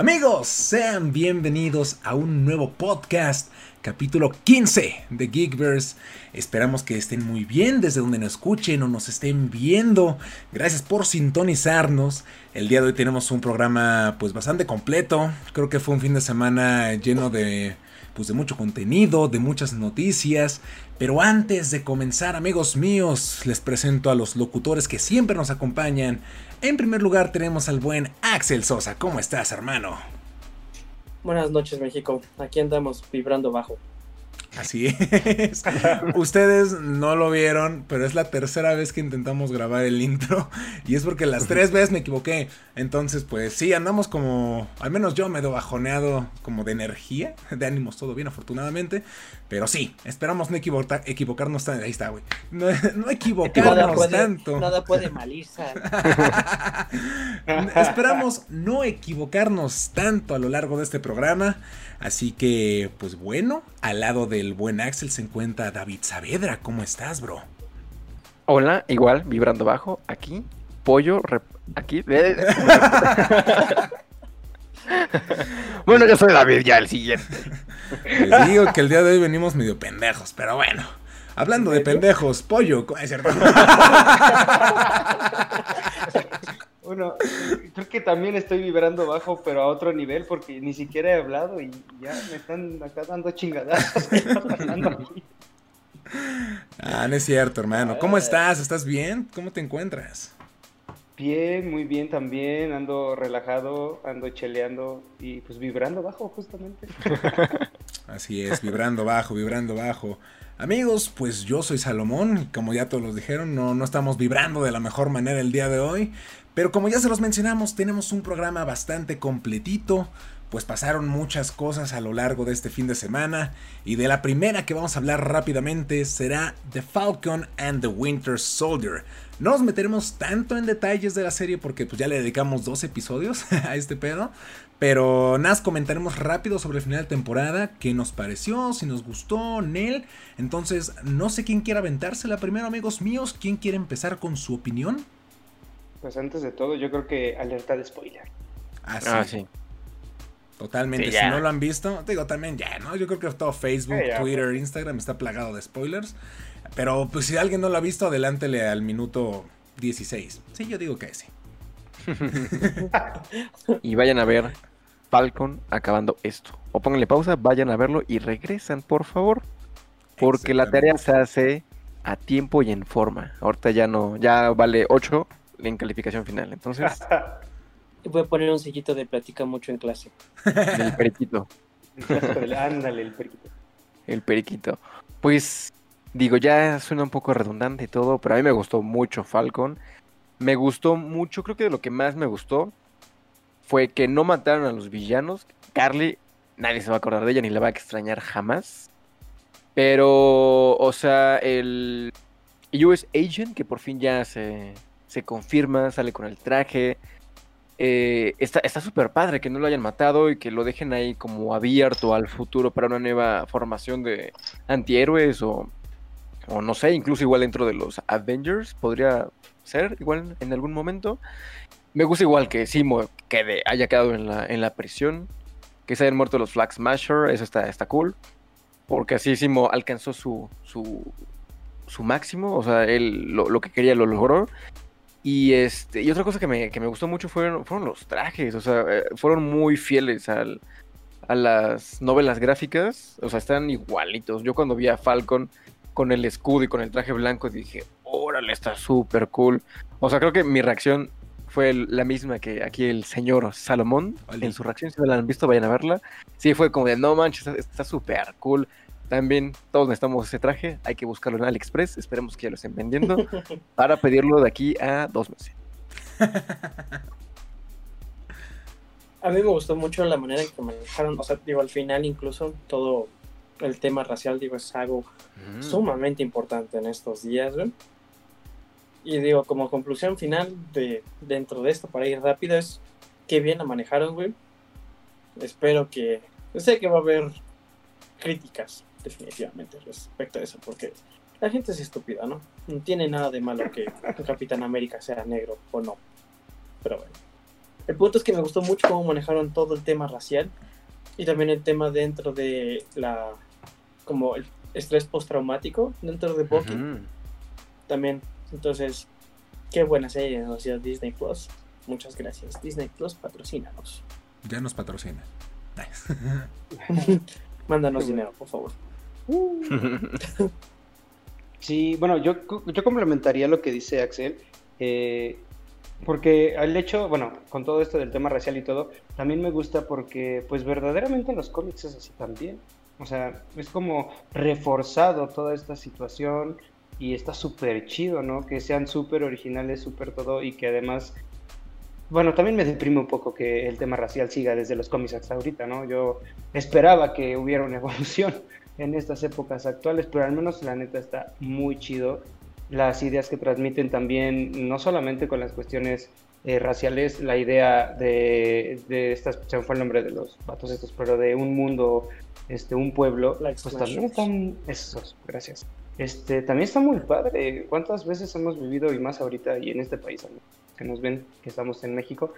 Amigos, sean bienvenidos a un nuevo podcast, capítulo 15 de Geekverse. Esperamos que estén muy bien desde donde nos escuchen o nos estén viendo. Gracias por sintonizarnos. El día de hoy tenemos un programa pues bastante completo. Creo que fue un fin de semana lleno de pues de mucho contenido, de muchas noticias. Pero antes de comenzar, amigos míos, les presento a los locutores que siempre nos acompañan. En primer lugar tenemos al buen Axel Sosa. ¿Cómo estás, hermano? Buenas noches, México. Aquí andamos vibrando bajo. Así es. Ustedes no lo vieron, pero es la tercera vez que intentamos grabar el intro. Y es porque las tres veces me equivoqué. Entonces, pues sí, andamos como. Al menos yo me he bajoneado como de energía. De ánimos, todo bien, afortunadamente. Pero sí, esperamos no equivocarnos tanto. Ahí está, güey. No, equivocarnos tanto. Nada puede malirse. esperamos no equivocarnos tanto a lo largo de este programa. Así que, pues bueno, al lado del buen Axel se encuentra David Saavedra. ¿Cómo estás, bro? Hola, igual, vibrando bajo, aquí, pollo, aquí. bueno, yo soy David, ya el siguiente. Les digo que el día de hoy venimos medio pendejos, pero bueno. Hablando de pendejos, pollo, es cierto. Bueno, creo que también estoy vibrando bajo, pero a otro nivel, porque ni siquiera he hablado y ya me están acá dando chingadas. ah, no es cierto, hermano. ¿Cómo estás? ¿Estás bien? ¿Cómo te encuentras? Bien, muy bien también. Ando relajado, ando cheleando y pues vibrando bajo, justamente. Así es, vibrando bajo, vibrando bajo. Amigos, pues yo soy Salomón, como ya todos los dijeron, no, no estamos vibrando de la mejor manera el día de hoy, pero como ya se los mencionamos, tenemos un programa bastante completito, pues pasaron muchas cosas a lo largo de este fin de semana, y de la primera que vamos a hablar rápidamente será The Falcon and the Winter Soldier. No nos meteremos tanto en detalles de la serie porque pues ya le dedicamos dos episodios a este pedo, pero nada, comentaremos rápido sobre el final de temporada, qué nos pareció, si nos gustó, Nel. Entonces, no sé quién quiere aventársela primero, amigos míos. ¿Quién quiere empezar con su opinión? Pues antes de todo, yo creo que alerta de spoiler. Ah, sí. Ah, sí. Totalmente. si no lo han visto, digo también ya, ¿no? Yo creo que todo Facebook, Twitter, Instagram está plagado de spoilers. Pero pues si alguien no lo ha visto, adelántele al minuto 16. Sí, yo digo que sí. y vayan a ver Falcon acabando esto. O pónganle pausa, vayan a verlo y regresan, por favor. Porque la tarea se hace a tiempo y en forma. Ahorita ya no, ya vale 8 en calificación final. Entonces. Voy a poner un sellito de plática mucho en clase. El periquito. Ándale, el periquito. El periquito. Pues digo, ya suena un poco redundante y todo, pero a mí me gustó mucho Falcon. Me gustó mucho, creo que de lo que más me gustó fue que no mataron a los villanos. Carly, nadie se va a acordar de ella ni la va a extrañar jamás. Pero, o sea, el US Agent, que por fin ya se, se confirma, sale con el traje. Eh, está súper padre que no lo hayan matado y que lo dejen ahí como abierto al futuro para una nueva formación de antihéroes o, o no sé, incluso igual dentro de los Avengers podría ser igual en algún momento. Me gusta igual que Simo quede, haya quedado en la, en la prisión. Que se hayan muerto los Flag Smasher. Eso está, está cool. Porque así Simo alcanzó su, su, su máximo. O sea, él lo, que quería lo logró. Y este y otra cosa que me, que me gustó mucho fueron, fueron los trajes. O sea, eh, fueron muy fieles al, a las novelas gráficas. O sea, están igualitos. Yo cuando vi a Falcon con el escudo y con el traje blanco dije, órale, está súper cool. O sea, creo que mi reacción fue la misma que aquí el señor Salomón. En su reacción, si no la han visto, vayan a verla. Sí, fue como de, no manches, está súper cool. También todos necesitamos ese traje, hay que buscarlo en AliExpress, esperemos que ya lo estén vendiendo, para pedirlo de aquí a dos meses. A mí me gustó mucho la manera en que manejaron, o sea, digo, al final incluso todo el tema racial, digo, es algo mm. sumamente importante en estos días. Y digo, como conclusión final de dentro de esto, para ir rápido, es que bien la manejaron, güey. Espero que. Sé que va a haber críticas, definitivamente, respecto a eso, porque la gente es estúpida, ¿no? No tiene nada de malo que Capitán América sea negro o no. Pero bueno. El punto es que me gustó mucho cómo manejaron todo el tema racial y también el tema dentro de la como el estrés postraumático dentro de Bucky. También, entonces, qué buena serie anunció Disney Plus. Muchas gracias. Disney Plus, patrocínanos. Ya nos patrocina. Mándanos dinero, por favor. Sí, bueno, yo, yo complementaría lo que dice Axel. Eh, porque el hecho, bueno, con todo esto del tema racial y todo, también me gusta porque, pues verdaderamente en los cómics es así también. O sea, es como reforzado toda esta situación y está súper chido, ¿no? Que sean súper originales, súper todo y que además, bueno, también me deprime un poco que el tema racial siga desde los cómics hasta ahorita, ¿no? Yo esperaba que hubiera una evolución en estas épocas actuales, pero al menos la neta está muy chido las ideas que transmiten también, no solamente con las cuestiones eh, raciales, la idea de, de estas, se fue el nombre de los vatos estos, pero de un mundo, este, un pueblo, pues también están, esos, gracias. Este, también está muy padre. ¿Cuántas veces hemos vivido, y más ahorita y en este país, que nos ven que estamos en México,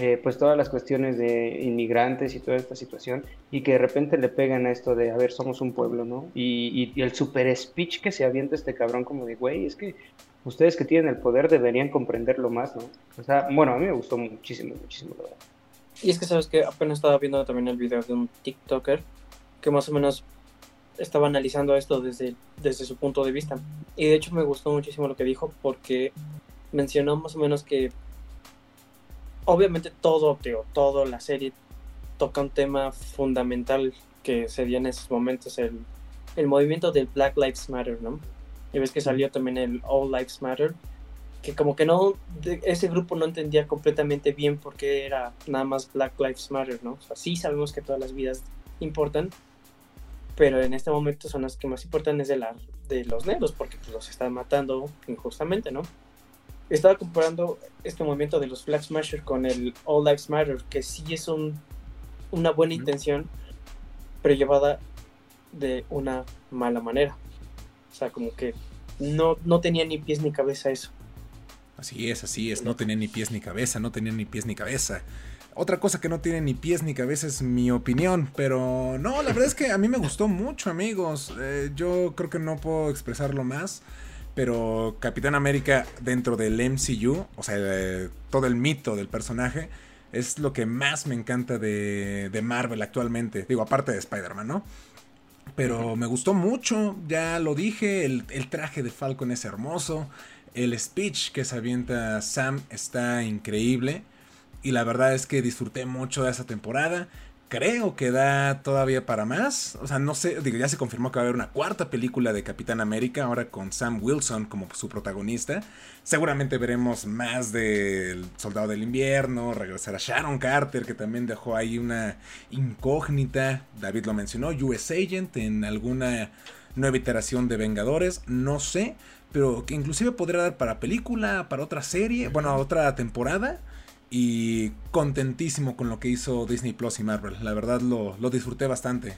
eh, pues todas las cuestiones de inmigrantes y toda esta situación, y que de repente le pegan a esto de, a ver, somos un pueblo, ¿no? Y, el super speech que se avienta este cabrón como de, güey, es que ustedes que tienen el poder deberían comprenderlo más, ¿no? O sea, bueno, a mí me gustó muchísimo, muchísimo, la verdad. Y es que sabes que apenas estaba viendo también el video de un TikToker que más o menos estaba analizando esto desde, desde su punto de vista. Y de hecho me gustó muchísimo lo que dijo porque mencionó más o menos que obviamente todo, digo, todo la serie toca un tema fundamental que sería en esos momentos el, el movimiento del Black Lives Matter, ¿no? Y ves que salió también el All Lives Matter, que como que no, ese grupo no entendía completamente bien por qué era nada más Black Lives Matter, ¿no? O sea, sí sabemos que todas las vidas importan, pero en este momento son las que más importan es de, la, de los negros, porque pues, los están matando injustamente, ¿no? Estaba comparando este movimiento de los Flag Smashers con el All Lives Matter, que sí es un, una buena intención, pero llevada de una mala manera. O sea, como que no, no tenía ni pies ni cabeza eso. Así es, así es, no tenía ni pies ni cabeza, no tenía ni pies ni cabeza. Otra cosa que no tiene ni pies ni cabeza es mi opinión, pero no, la verdad es que a mí me gustó mucho, amigos. Eh, yo creo que no puedo expresarlo más pero Capitán América dentro del MCU, o sea, todo el mito del personaje, es lo que más me encanta de, Marvel actualmente. Digo, aparte de Spider-Man, ¿no? Pero me gustó mucho, ya lo dije, el, el, traje de Falcon es hermoso, el speech que se avienta Sam está increíble y la verdad es que disfruté mucho de esa temporada creo que da todavía para más. O sea, no sé, digo, ya se confirmó que va a haber una cuarta película de Capitán América, ahora con Sam Wilson como su protagonista. Seguramente veremos más del Soldado del Invierno, regresará Sharon Carter, que también dejó ahí una incógnita. David lo mencionó, US Agent en alguna nueva iteración de Vengadores, no sé. Pero que inclusive podría dar para película, para otra serie, bueno, otra temporada y contentísimo con lo que hizo Disney Plus y Marvel. La verdad lo, disfruté bastante.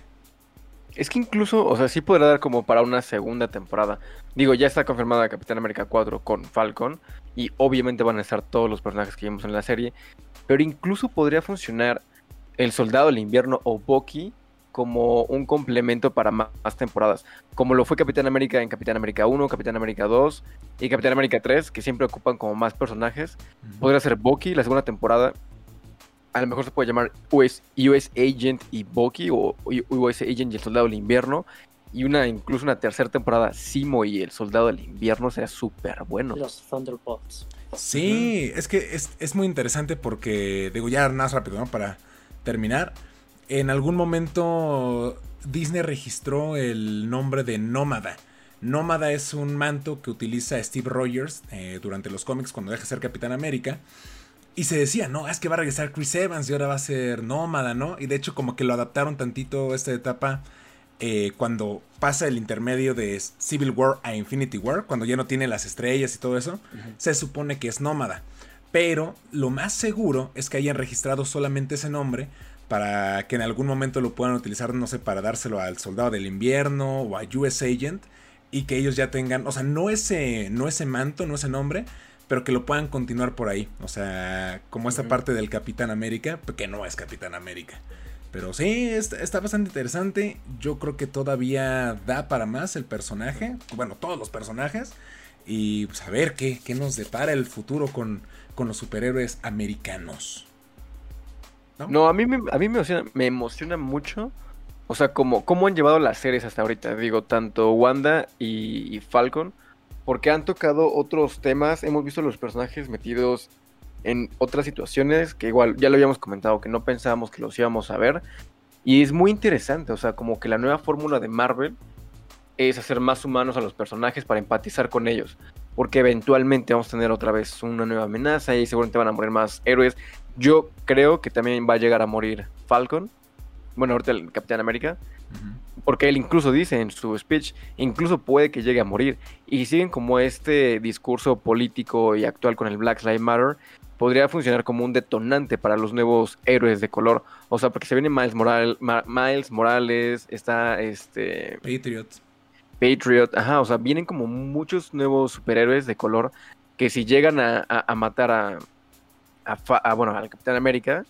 Es que incluso, o sea, sí podría dar como para una segunda temporada. Digo, ya está confirmada Capitán América 4 con Falcon. Y obviamente van a estar todos los personajes que vimos en la serie. Pero incluso podría funcionar El Soldado del Invierno o Bucky como un complemento para más, temporadas. Como lo fue Capitán América en Capitán América 1, Capitán América 2 y Capitán América 3, que siempre ocupan como más personajes. Podría ser Bucky la segunda temporada. A lo mejor se puede llamar US, US Agent y Bucky o US Agent y el Soldado del Invierno. Y una incluso una tercera temporada, Simo y el Soldado del Invierno sería súper bueno. Los Thunderbolts. Sí, es que es, es, muy interesante porque, digo, ya más rápido, ¿no? Para terminar en algún momento Disney registró el nombre de Nómada. Nómada es un manto que utiliza Steve Rogers eh, durante los cómics cuando deja de ser Capitán América. Y se decía, no, es que va a regresar Chris Evans y ahora va a ser Nómada, ¿no? Y de hecho como que lo adaptaron tantito esta etapa eh, cuando pasa el intermedio de Civil War a Infinity War, cuando ya no tiene las estrellas y todo eso, se supone que es Nómada. Pero lo más seguro es que hayan registrado solamente ese nombre para que en algún momento lo puedan utilizar, no sé, para dárselo al Soldado del Invierno o a US Agent y que ellos ya tengan, o sea, no ese, no ese manto, no ese nombre, pero que lo puedan continuar por ahí. O sea, como esta parte del Capitán América, que no es Capitán América. Pero sí, está, bastante interesante. Yo creo que todavía da para más el personaje. Bueno, todos los personajes. Y pues a ver qué, qué nos depara el futuro con, con los superhéroes americanos. No, a mí, a mí me, emociona, me emociona mucho. O sea, como cómo han llevado las series hasta ahorita. Digo, tanto Wanda y, Falcon. Porque han tocado otros temas. Hemos visto los personajes metidos en otras situaciones que igual ya lo habíamos comentado, que no pensábamos que los íbamos a ver. Y es muy interesante, o sea, como que la nueva fórmula de Marvel es hacer más humanos a los personajes para empatizar con ellos. Porque eventualmente vamos a tener otra vez una nueva amenaza y seguramente van a morir más héroes. Yo creo que también va a llegar a morir Falcon. Bueno, ahorita el Capitán América. Porque él incluso dice en su speech, incluso puede que llegue a morir. Y siguen como este discurso político y actual con el Black Lives Matter, podría funcionar como un detonante para los nuevos héroes de color. O sea, porque se viene Miles, Miles Morales, está este... Patriot. Patriot, ajá, o sea, vienen como muchos nuevos superhéroes de color que si llegan a, matar a, a, bueno, al Capitán América,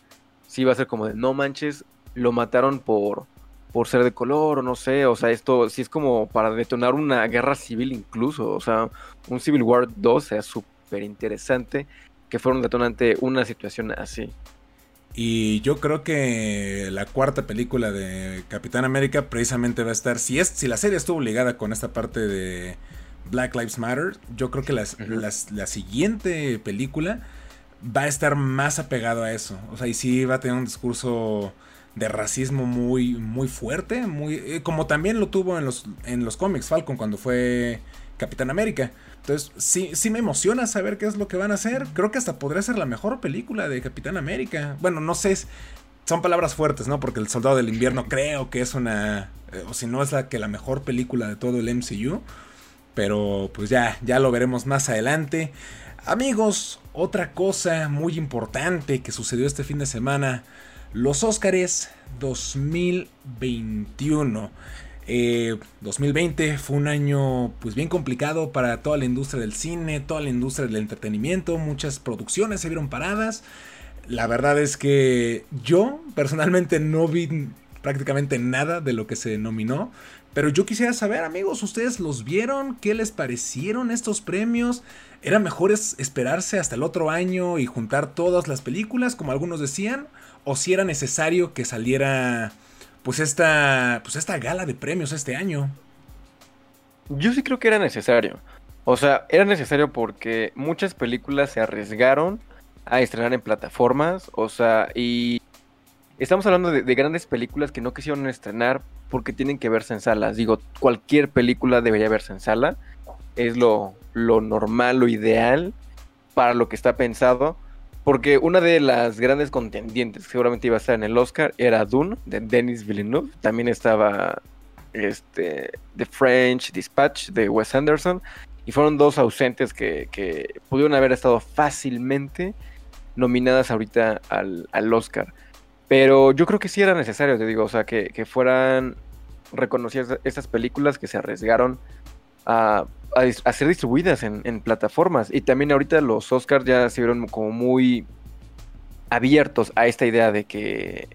sí va a ser como de no manches, lo mataron por, por ser de color o no sé, o sea, esto sí es como para detonar una guerra civil incluso, o sea, un Civil War 2 sea súper interesante que fuera un detonante una situación así. Y yo creo que la cuarta película de Capitán América precisamente va a estar, si, es, si la serie estuvo ligada con esta parte de Black Lives Matter, yo creo que la siguiente película va a estar más apegado a eso. O sea, y sí va a tener un discurso de racismo muy, muy fuerte, muy, eh, como también lo tuvo en los, en los cómics Falcon cuando fue Capitán América. Entonces, sí, sí me emociona saber qué es lo que van a hacer. Creo que hasta podría ser la mejor película de Capitán América. Bueno, no sé, son palabras fuertes, ¿no? Porque El Soldado del Invierno creo que es una, eh, o si no es la que la mejor película de todo el MCU. Pero pues ya, ya lo veremos más adelante. Amigos, otra cosa muy importante que sucedió este fin de semana. Los Óscares 2021. 2020 eh, fue un año pues bien complicado para toda la industria del cine, toda la industria del entretenimiento, muchas producciones se vieron paradas. La verdad es que yo personalmente no vi prácticamente nada de lo que se nominó, pero yo quisiera saber, amigos, ¿ustedes los vieron? ¿Qué les parecieron estos premios? ¿Era mejor esperarse hasta el otro año y juntar todas las películas, como algunos decían? ¿O si era necesario que saliera pues esta, pues esta gala de premios este año. Yo sí creo que era necesario. O sea, era necesario porque muchas películas se arriesgaron a estrenar en plataformas. O sea, y estamos hablando de, grandes películas que no quisieron estrenar porque tienen que verse en salas. Digo, cualquier película debería verse en sala. Es lo, lo normal, lo ideal para lo que está pensado. Porque una de las grandes contendientes que seguramente iba a estar en el Oscar era Dune, de Denis Villeneuve. También estaba este, The French Dispatch, de Wes Anderson. Y fueron dos ausentes que, pudieron haber estado fácilmente nominadas ahorita al, Oscar. Pero yo creo que sí era necesario, te digo, o sea, que, que fueran reconocidas estas películas que se arriesgaron a a, ser distribuidas en, plataformas. Y también ahorita los Oscars ya se vieron como muy abiertos a esta idea de que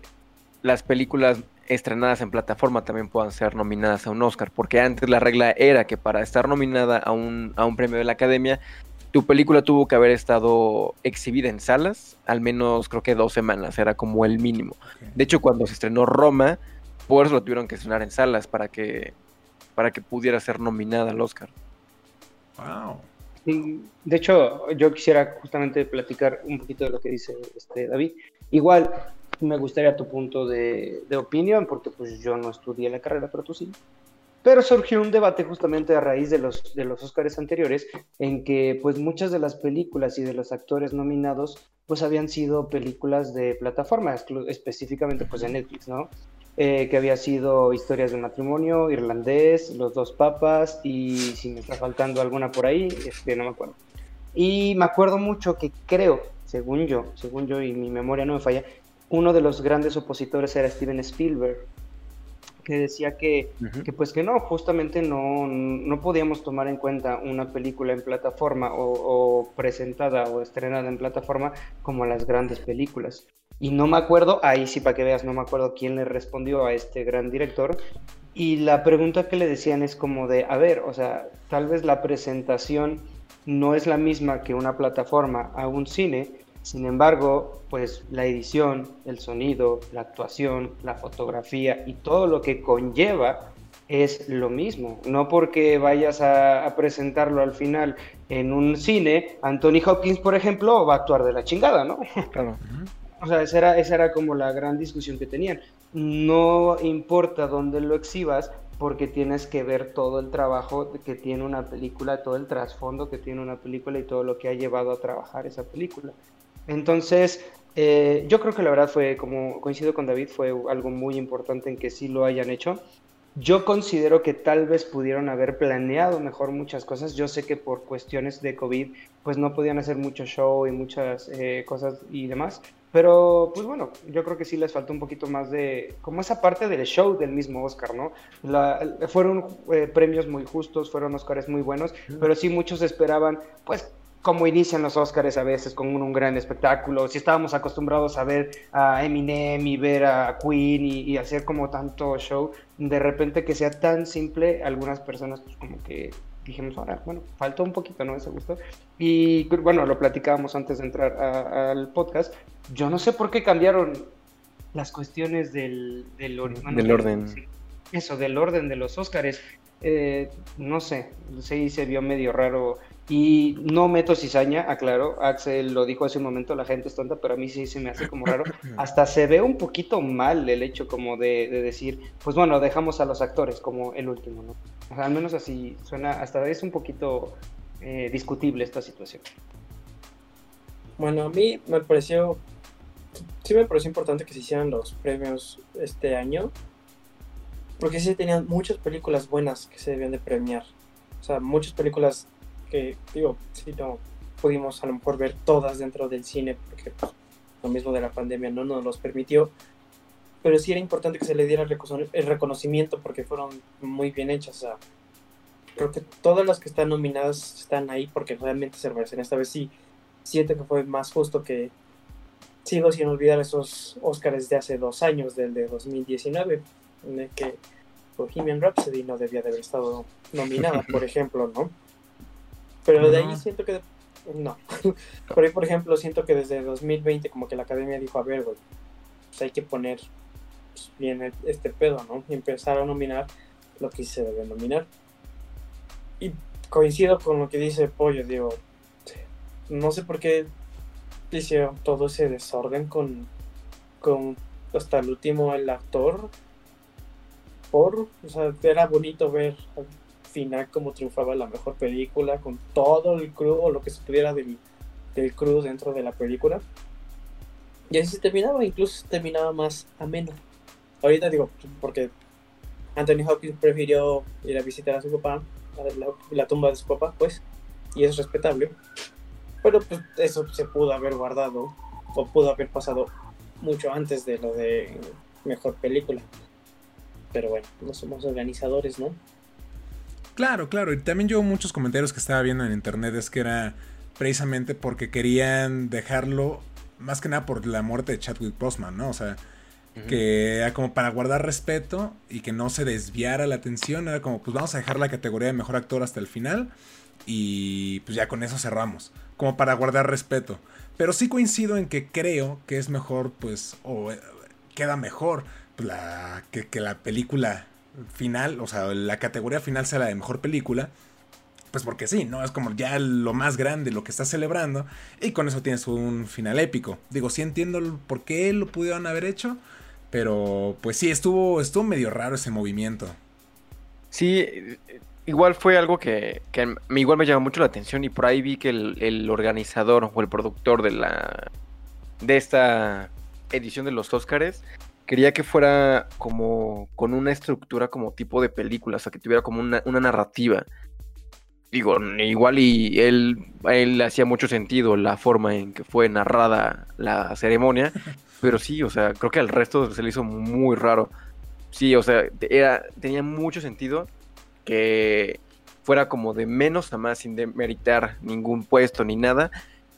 las películas estrenadas en plataforma también puedan ser nominadas a un Oscar. Porque antes la regla era que para estar nominada a un, a un premio de la Academia, tu película tuvo que haber estado exhibida en salas, al menos creo que dos semanas, era como el mínimo. De hecho, cuando se estrenó Roma, por eso lo tuvieron que estrenar en salas para que, para que pudiera ser nominada al Oscar. Wow. de hecho, yo quisiera justamente platicar un poquito de lo que dice este David. Igual, me gustaría tu punto de, opinión, porque pues yo no estudié la carrera, pero tú sí. Pero surgió un debate justamente a raíz de los, de los Oscars anteriores, en que pues muchas de las películas y de los actores nominados pues habían sido películas de plataforma, específicamente pues de Netflix, ¿no? Eh, que había sido Historias de matrimonio, Irlandés, Los dos papas y si me está faltando alguna por ahí, este, no me acuerdo. Y me acuerdo mucho que creo, según yo, según yo y mi memoria no me falla, uno de los grandes opositores era Steven Spielberg, que decía que, que pues que no, justamente no, no podíamos tomar en cuenta una película en plataforma o, o presentada o estrenada en plataforma como las grandes películas. Y no me acuerdo, ahí sí para que veas, no me acuerdo quién le respondió a este gran director. Y la pregunta que le decían es como de, a ver, o sea, tal vez la presentación no es la misma que una plataforma a un cine, sin embargo, pues la edición, el sonido, la actuación, la fotografía y todo lo que conlleva es lo mismo. No porque vayas a, presentarlo al final en un cine, Anthony Hopkins, por ejemplo, va a actuar de la chingada, ¿no? Claro. O sea, esa era, esa era como la gran discusión que tenían. No importa dónde lo exhibas, porque tienes que ver todo el trabajo que tiene una película, todo el trasfondo que tiene una película y todo lo que ha llevado a trabajar esa película. Entonces, eh, yo creo que la verdad fue, como coincido con David, fue algo muy importante en que sí lo hayan hecho. Yo considero que tal vez pudieron haber planeado mejor muchas cosas. Yo sé que por cuestiones de COVID, pues no podían hacer mucho show y muchas eh, cosas y demás. Pero, pues bueno, yo creo que sí les faltó un poquito más de, como esa parte del show del mismo Oscar, ¿no? fueron eh, premios muy justos, fueron Oscars muy buenos, pero sí muchos esperaban, pues, como inician los Oscars a veces con un, gran espectáculo. Si estábamos acostumbrados a ver a Eminem y ver a Queen y, y, hacer como tanto show, de repente que sea tan simple, algunas personas pues como que dijimos, ahora, bueno, faltó un poquito, ¿no? Ese gusto. Y bueno, lo platicábamos antes de entrar al podcast. Yo no sé por qué cambiaron las cuestiones del, del, del orden. Eso, del orden de los Óscares. Eh, no sé, sí se vio medio raro y no meto cizaña, aclaro, Axel lo dijo hace un momento, la gente es tonta, pero a mí sí se me hace como raro. Hasta se ve un poquito mal el hecho como de, decir, pues bueno, dejamos a los actores como el último, ¿no? O sea, al menos así suena, hasta es un poquito eh, discutible esta situación. Bueno, a mí me pareció, sí me pareció importante que se hicieran los premios este año, porque sí tenían muchas películas buenas que se debían de premiar. O sea, muchas películas que, digo, si no pudimos a lo mejor ver todas dentro del cine, porque pues, lo mismo de la pandemia no nos los permitió, pero sí era importante que se le diera el reconocimiento porque fueron muy bien hechas. O sea, creo que todas las que están nominadas están ahí porque realmente se merecen. Esta vez sí, siento que fue más justo que sigo sin olvidar esos Oscars de hace dos años, del de 2019, en el que Bohemian Rhapsody no debía de haber estado nominada, por ejemplo, ¿no? Pero de ahí siento que. No. Por ahí, por ejemplo, siento que desde 2020, como que la academia dijo: A ver, güey, pues hay que poner pues, bien este pedo, ¿no? Y empezar a nominar lo que se debe nominar. Y coincido con lo que dice Pollo, digo, no sé por qué hicieron todo ese desorden con, con hasta el último el actor. Por, o sea, era bonito ver final como triunfaba la mejor película, con todo el crew o lo que se pudiera del, del crew dentro de la película. Y así se terminaba, incluso terminaba más ameno. Ahorita digo, porque Anthony Hopkins prefirió ir a visitar a su papá, la, la tumba de su papá, pues, y es respetable. Pero pues eso se pudo haber guardado o pudo haber pasado mucho antes de lo de mejor película. Pero bueno, no somos organizadores, ¿no? Claro, claro. Y también yo muchos comentarios que estaba viendo en internet es que era precisamente porque querían dejarlo, más que nada por la muerte de Chadwick Boseman, ¿no? O sea, que era como para guardar respeto y que no se desviara la atención. Era como, pues vamos a dejar la categoría de mejor actor hasta el final y pues ya con eso cerramos. Como para guardar respeto. Pero sí coincido en que creo que es mejor, pues, o eh, queda mejor la, que, que la película final, o sea, la categoría final sea la de mejor película, pues porque sí, ¿no? Es como ya lo más grande, lo que está celebrando, y con eso tienes un final épico. Digo, sí entiendo por qué lo pudieron haber hecho, pero pues sí, estuvo, estuvo medio raro ese movimiento. Sí, igual fue algo que, que igual me llamó mucho la atención y por ahí vi que el, organizador o el productor de la de esta edición de los Óscares quería que fuera como con una estructura como tipo de película, o sea, que tuviera como una, narrativa. Digo, igual y él, él hacía mucho sentido la forma en que fue narrada la ceremonia, pero sí, o sea, creo que al resto se le hizo muy raro. sí, o sea, era, tenía mucho sentido que fuera como de menos a más sin demeritar ningún puesto ni nada.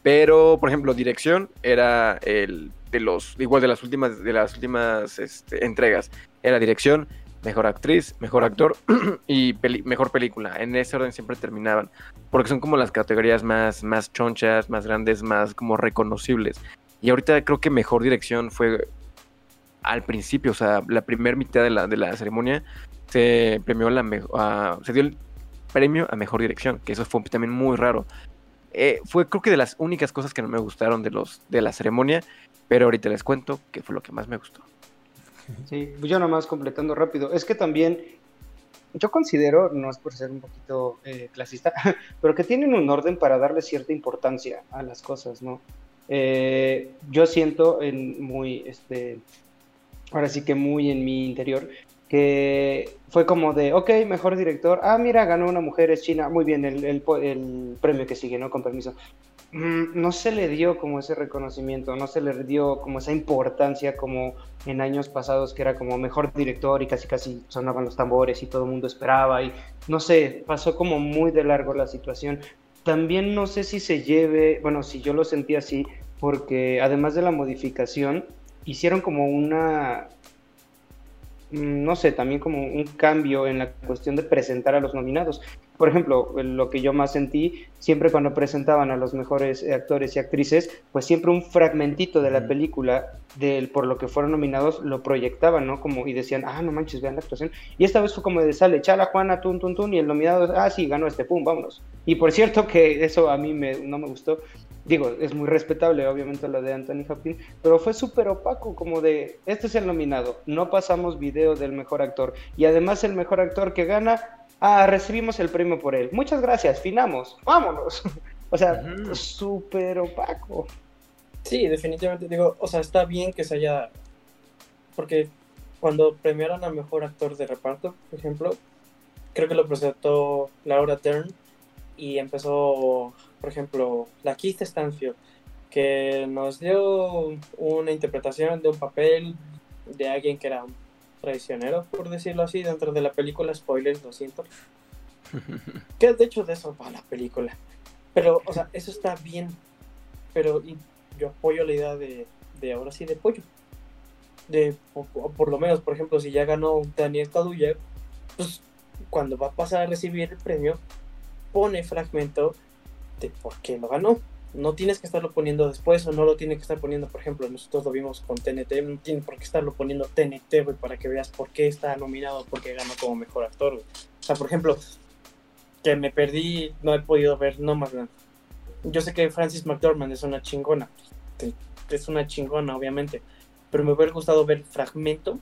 Pero, por ejemplo, dirección era el de los, igual de las últimas, de las últimas este, entregas. Era dirección, mejor actriz, mejor actor y mejor película. En ese orden siempre terminaban. Porque son como las categorías más, más chonchas, más grandes, más como reconocibles. Y ahorita creo que mejor dirección fue al principio, o sea, la primera mitad de la, de la ceremonia se premió la uh, se dio el premio a mejor dirección, que eso fue también muy raro. Eh, fue creo que de las únicas cosas que no me gustaron de los de la ceremonia, pero ahorita les cuento que fue lo que más me gustó. Sí, pues yo nomás completando rápido. Es que también yo considero, no es por ser un poquito eh, clasista, pero que tienen un orden para darle cierta importancia a las cosas, ¿no? Eh, yo siento en muy, este, ahora sí que muy en mi interior, que fue como de, ok, mejor director, ah, mira, ganó una mujer, es China, muy bien, el, el premio que sigue, ¿no? Con permiso. Mm, no se le dio como ese reconocimiento, no se le dio como esa importancia como en años pasados que era como mejor director y casi casi sonaban los tambores y todo el mundo esperaba y no sé, pasó como muy de largo la situación. También no sé si se lleve, bueno, si yo lo sentí así, porque además de la modificación, hicieron como una Mm, no sé, también como un cambio en la cuestión de presentar a los nominados. Por ejemplo, lo que yo más sentí, siempre cuando presentaban a los mejores actores y actrices, pues siempre un fragmentito de la película del por lo que fueron nominados lo proyectaban, ¿no? Como y decían, ah, no manches, vean la actuación. Y esta vez fue como de sale, chala, Juana, tun, tun, tun, y el nominado, ah, sí, ganó este, pum, vámonos. Y por cierto que eso a mí me, no me gustó, digo, es muy respetable, obviamente, lo de Anthony Hopkins, pero fue súper opaco, como de, este es el nominado, no pasamos video del mejor actor, y además el mejor actor que gana, ah, recibimos el premio por él. Muchas gracias, finamos, vámonos. o sea, súper opaco. Sí, definitivamente, digo, o sea, está bien que se haya, porque cuando premiaron al mejor actor de reparto, por ejemplo, creo que lo presentó Laura Dern y empezó por ejemplo, la Keith Stanfield, que nos dio una interpretación de un papel de alguien que era un traicionero, por decirlo así, dentro de la película, spoilers, lo siento. que de hecho de eso va la película. Pero, o sea, eso está bien. Pero yo apoyo la idea de, de ahora sí de pollo. De, por lo menos, por ejemplo, si ya ganó Daniel Kaluuya, pues cuando va a pasar a recibir el premio, pone fragmento de por qué lo ganó. No tienes que estarlo poniendo después o no lo tiene que estar poniendo, por ejemplo, nosotros lo vimos con TNT, no tiene por qué estarlo poniendo TNT, para que veas por qué está nominado, por qué ganó como mejor actor, O sea, por ejemplo, que me perdí, no he podido ver no más Yo sé que Francis McDormand es una chingona, es una chingona, obviamente, pero me hubiera gustado ver fragmento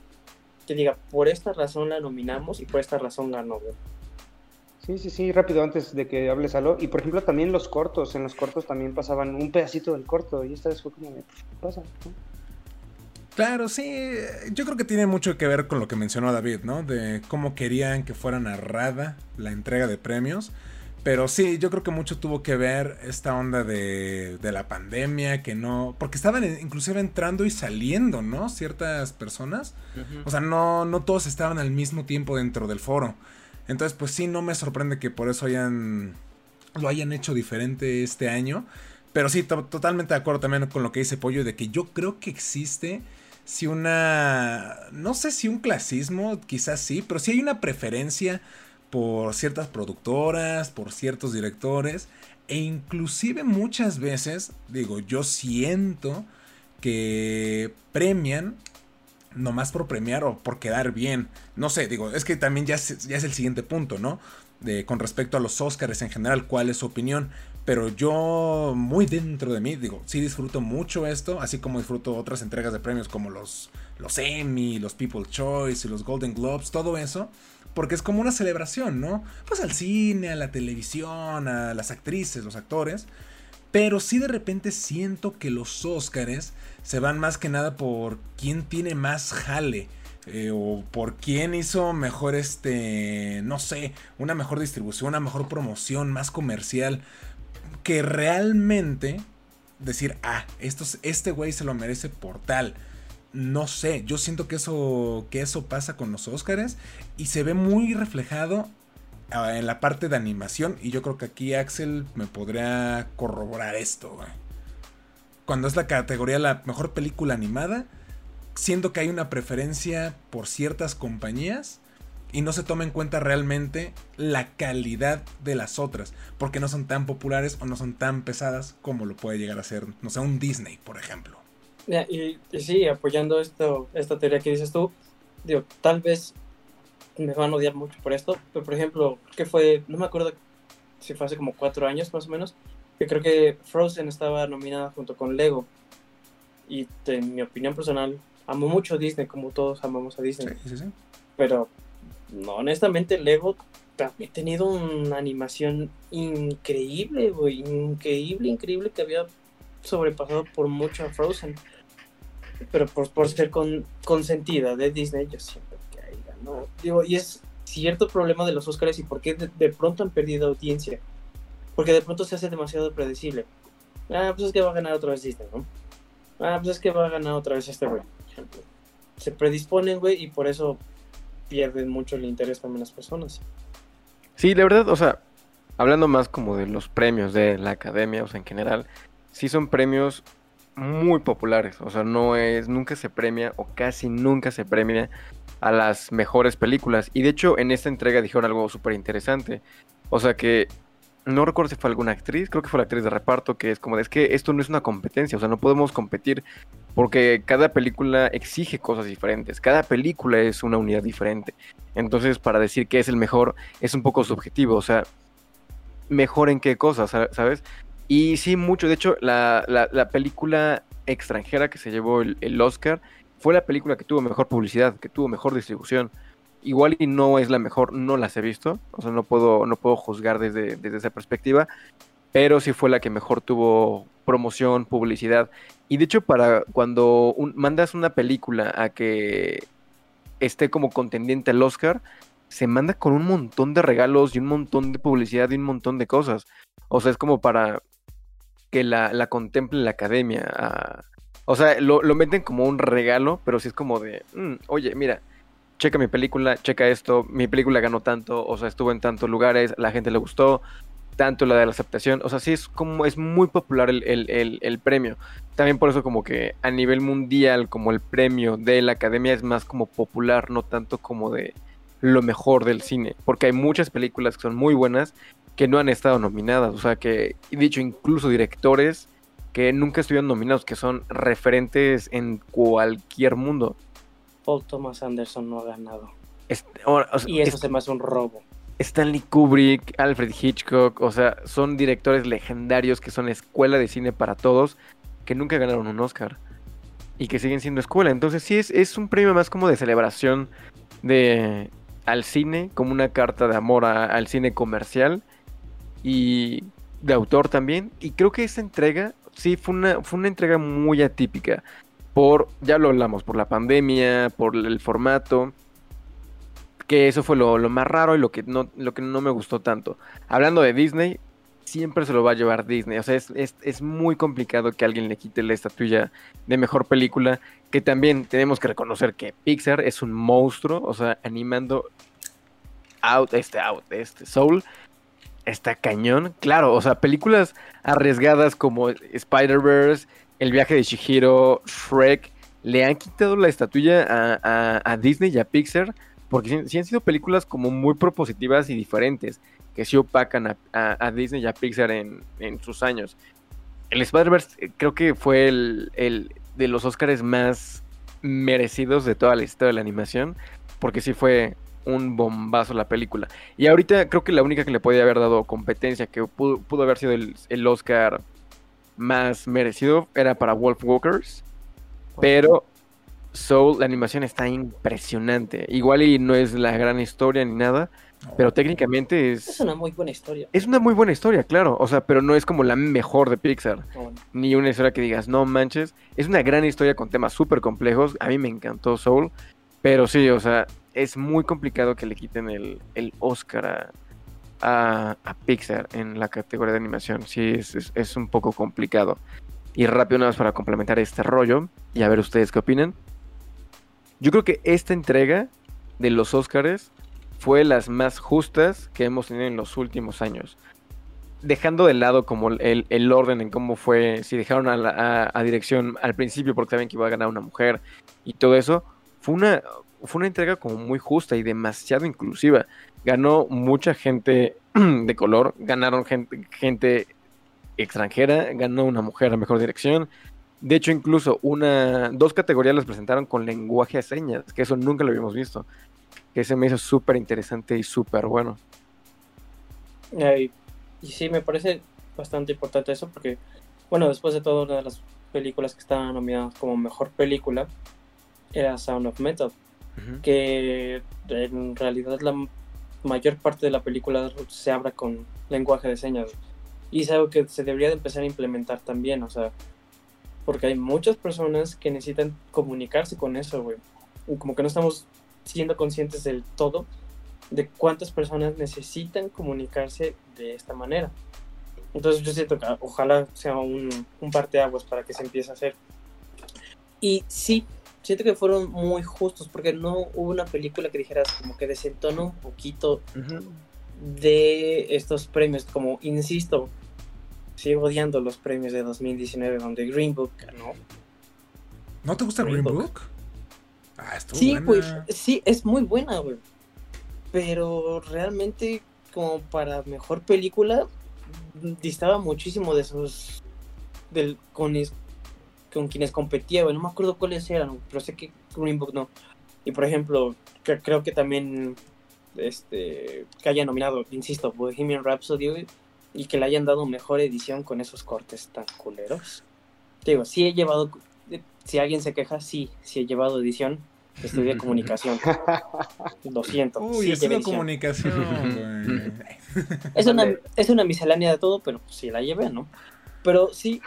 que diga, por esta razón la nominamos y por esta razón ganó, Sí, sí, sí, rápido antes de que hables algo. Y por ejemplo, también los cortos, en los cortos también pasaban un pedacito del corto y esta vez fue como, ¿qué pasa? Claro, sí, yo creo que tiene mucho que ver con lo que mencionó David, ¿no? De cómo querían que fuera narrada la entrega de premios. Pero sí, yo creo que mucho tuvo que ver esta onda de, de la pandemia, que no... Porque estaban inclusive entrando y saliendo, ¿no? Ciertas personas. O sea, no, no todos estaban al mismo tiempo dentro del foro. Entonces, pues sí, no me sorprende que por eso hayan lo hayan hecho diferente este año. Pero sí, totalmente de acuerdo también con lo que dice Pollo, de que yo creo que existe, si una, no sé si un clasismo, quizás sí, pero sí hay una preferencia por ciertas productoras, por ciertos directores, e inclusive muchas veces, digo, yo siento que premian nomás por premiar o por quedar bien. No sé, digo, es que también ya es, el siguiente punto, ¿no? De, con respecto a los Oscars en general, cuál es su opinión. Pero yo, muy dentro de mí, digo, sí disfruto mucho esto, así como disfruto otras entregas de premios como los, los Emmy, los People's Choice y los Golden Globes, todo eso. Porque es como una celebración, ¿no? Pues al cine, a la televisión, a las actrices, los actores. Pero sí de repente siento que los Oscars se van más que nada por quién tiene más jale. Eh, o por quién hizo mejor este, no sé, una mejor distribución, una mejor promoción, más comercial, que realmente decir, ah, esto, este güey se lo merece por tal. no sé, yo siento que eso, que eso pasa con los Oscars y se ve muy reflejado en la parte de animación y yo creo que aquí Axel me podría corroborar esto. Cuando es la categoría la mejor película animada, siento que hay una preferencia por ciertas compañías y no se toma en cuenta realmente la calidad de las otras, porque no son tan populares o no son tan pesadas como lo puede llegar a ser, no sé, un Disney, por ejemplo. Y, sí, apoyando esta teoría que dices tú, digo, tal vez me van a odiar mucho por esto, pero por ejemplo, que fue, no me acuerdo si fue hace como cuatro años más o menos, que creo que Frozen estaba nominada junto con Lego. Y en mi opinión personal, amo mucho Disney, como todos amamos a Disney. Sí, sí, sí. Pero, no, honestamente, Lego ha tenido una animación increíble, güey. Increíble, increíble que había sobrepasado por mucho a Frozen pero por, por ser con, consentida de Disney, yo siento y es cierto problema de los Oscars y por qué de, pronto han perdido audiencia. Porque de pronto se hace demasiado predecible. Ah, pues es que va a ganar otra vez Disney, ¿no? Ah, pues es que va a ganar otra vez este güey. Se predisponen, güey, y por eso pierden mucho el interés también las personas. Sí, la verdad, o sea, hablando más como de los premios de la academia, o sea, en general, sí son premios muy populares. O sea, no es, nunca se premia o casi nunca se premia a las mejores películas. Y de hecho, en esta entrega dijeron algo súper interesante. O sea que no recuerdo si fue alguna actriz, creo que fue la actriz de reparto, que es como, es que esto no es una competencia, o sea, no podemos competir porque cada película exige cosas diferentes, cada película es una unidad diferente. Entonces, para decir que es el mejor es un poco subjetivo, o sea, mejor en qué cosas, ¿sabes? Y sí, mucho. De hecho, la, la, película extranjera que se llevó el, Oscar fue la película que tuvo mejor publicidad, que tuvo mejor distribución. Igual y no es la mejor, no las he visto. O sea, no puedo, no puedo juzgar desde, desde esa perspectiva. Pero sí fue la que mejor tuvo promoción, publicidad. Y de hecho, para cuando mandas una película a que esté como contendiente al Oscar, se manda con un montón de regalos y un montón de publicidad y un montón de cosas. O sea, es como para que la, la contemple la academia. O sea, lo, meten como un regalo, pero sí es como de, mm, oye, mira, checa mi película, checa esto, mi película ganó tanto, o sea, estuvo en tantos lugares, la gente le gustó, tanto la de la aceptación, o sea, sí es como, es muy popular el, el, premio. También por eso como que a nivel mundial, como el premio de la academia es más como popular, no tanto como de lo mejor del cine, porque hay muchas películas que son muy buenas que no han estado nominadas. O sea, que, dicho, incluso directores que nunca estuvieron nominados, que son referentes en cualquier mundo. Paul Thomas Anderson no ha ganado. y eso se me hace un robo. Stanley Kubrick, Alfred Hitchcock, o sea, son directores legendarios que son escuela de cine para todos, que nunca ganaron un Oscar y que siguen siendo escuela. Entonces sí es, es un premio más como de celebración de al cine, como una carta de amor al cine comercial y de autor también. Y creo que esta entrega, sí, fue una, fue una entrega muy atípica. Por, ya lo hablamos, por la pandemia, por el formato. Que eso fue lo, más raro y lo que, no, lo que no me gustó tanto. Hablando de Disney, siempre se lo va a llevar Disney. O sea, es, es, muy complicado que alguien le quite la estatuilla de mejor película. Que también tenemos que reconocer que Pixar es un monstruo. O sea, animando out, este out, este Soul está cañón. Claro, o sea, películas arriesgadas como Spider-Verse, El viaje de Shihiro, Shrek, le han quitado la estatuilla a, Disney y a Pixar porque sí, han sido películas como muy propositivas y diferentes que sí opacan a, Disney y a Pixar en, sus años. El Spider-Verse eh, creo que fue el, el de los Oscars más merecidos de toda la historia de la animación porque sí fue un bombazo la película. Y ahorita creo que la única que le podía haber dado competencia, que pudo, haber sido el, Oscar más merecido, era para Wolf Walkers. Pero Soul, la animación está impresionante. Igual y no es la gran historia ni nada. Pero técnicamente es. Es una muy buena historia. Es una muy buena historia, claro. O sea, pero no es como la mejor de Pixar. Ni una historia que digas, no manches. Es una gran historia con temas súper complejos. A mí me encantó Soul. Pero sí, o sea, es muy complicado que le quiten el, Oscar a, Pixar en la categoría de animación. Sí, es, un poco complicado. Y rápido nada más para complementar este rollo y a ver ustedes qué opinan. Yo creo que esta entrega de los Oscars fue las más justas que hemos tenido en los últimos años. Dejando de lado como el, el orden en cómo fue, si dejaron a, la, a, dirección al principio porque saben que iba a ganar una mujer y todo eso, fue una, fue una entrega como muy justa y demasiado inclusiva. Ganó mucha gente de color, ganaron gente, extranjera, ganó una mujer a mejor dirección. De hecho, incluso una, dos categorías las presentaron con lenguaje de señas, que eso nunca lo habíamos visto que se me hizo súper interesante y súper bueno. y sí, me parece bastante importante eso porque, bueno, después de todo, una de las películas que estaban nominadas como mejor película era Sound of Metal, que en realidad la mayor parte de la película se abra con lenguaje de señas. Y es algo que se debería de empezar a implementar también, o sea, porque hay muchas personas que necesitan comunicarse con eso, güey. Como que no estamos siendo conscientes del todo de cuántas personas necesitan comunicarse de esta manera. Entonces yo siento que ojalá sea un, un parteaguas para que se empiece a hacer. Y sí, siento que fueron muy justos porque no hubo una película que dijeras como que desentona un poquito de estos premios. Como insisto, sigo odiando los premios de 2019 donde Green Book ganó. ¿No te gusta Green, Book? Ah, sí, pues, sí, es muy buena, güey. Pero realmente, como para mejor película, distaba muchísimo de esos. Del, con, con quienes competía, güey. No me acuerdo cuáles eran, pero sé que Green Book no. Y por ejemplo, creo que también. Este. Que haya nominado, insisto, Bohemian Rhapsody, Y que le hayan dado mejor edición con esos cortes tan culeros. Digo, sí he llevado si alguien se queja, sí, sí he llevado edición. Estudié comunicación. Lo siento. Uy, sí, comunicación. es, una, es una miscelánea de todo, pero sí la llevé, ¿no? Pero sí,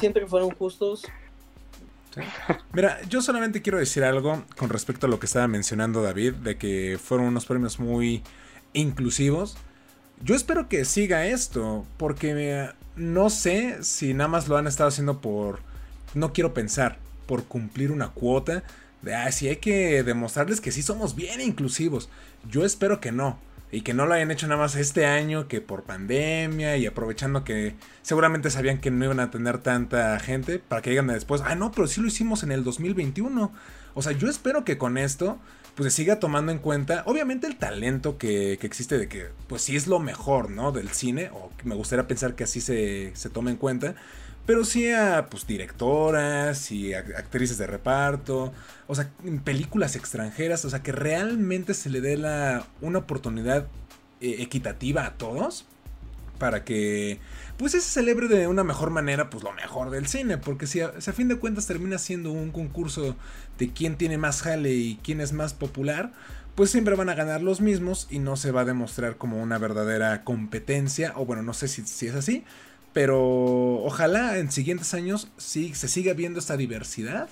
siento que fueron justos. Mira, yo solamente quiero decir algo con respecto a lo que estaba mencionando David, de que fueron unos premios muy inclusivos. Yo espero que siga esto, porque no sé si nada más lo han estado haciendo por no quiero pensar por cumplir una cuota de, ah, si hay que demostrarles que sí somos bien inclusivos. Yo espero que no. Y que no lo hayan hecho nada más este año que por pandemia y aprovechando que seguramente sabían que no iban a tener tanta gente para que digan después, ah, no, pero sí lo hicimos en el 2021. O sea, yo espero que con esto pues se siga tomando en cuenta, obviamente el talento que, existe de que pues sí es lo mejor, ¿no? Del cine, o me gustaría pensar que así se, se tome en cuenta pero sí a pues, directoras y actrices de reparto, o sea, películas extranjeras, o sea, que realmente se le dé la, una oportunidad eh, equitativa a todos para que pues se celebre de una mejor manera pues lo mejor del cine, porque si a, si a fin de cuentas termina siendo un concurso de quién tiene más jale y quién es más popular, pues siempre van a ganar los mismos y no se va a demostrar como una verdadera competencia, o bueno, no sé si, si es así, pero ojalá en siguientes años sí se siga viendo esta diversidad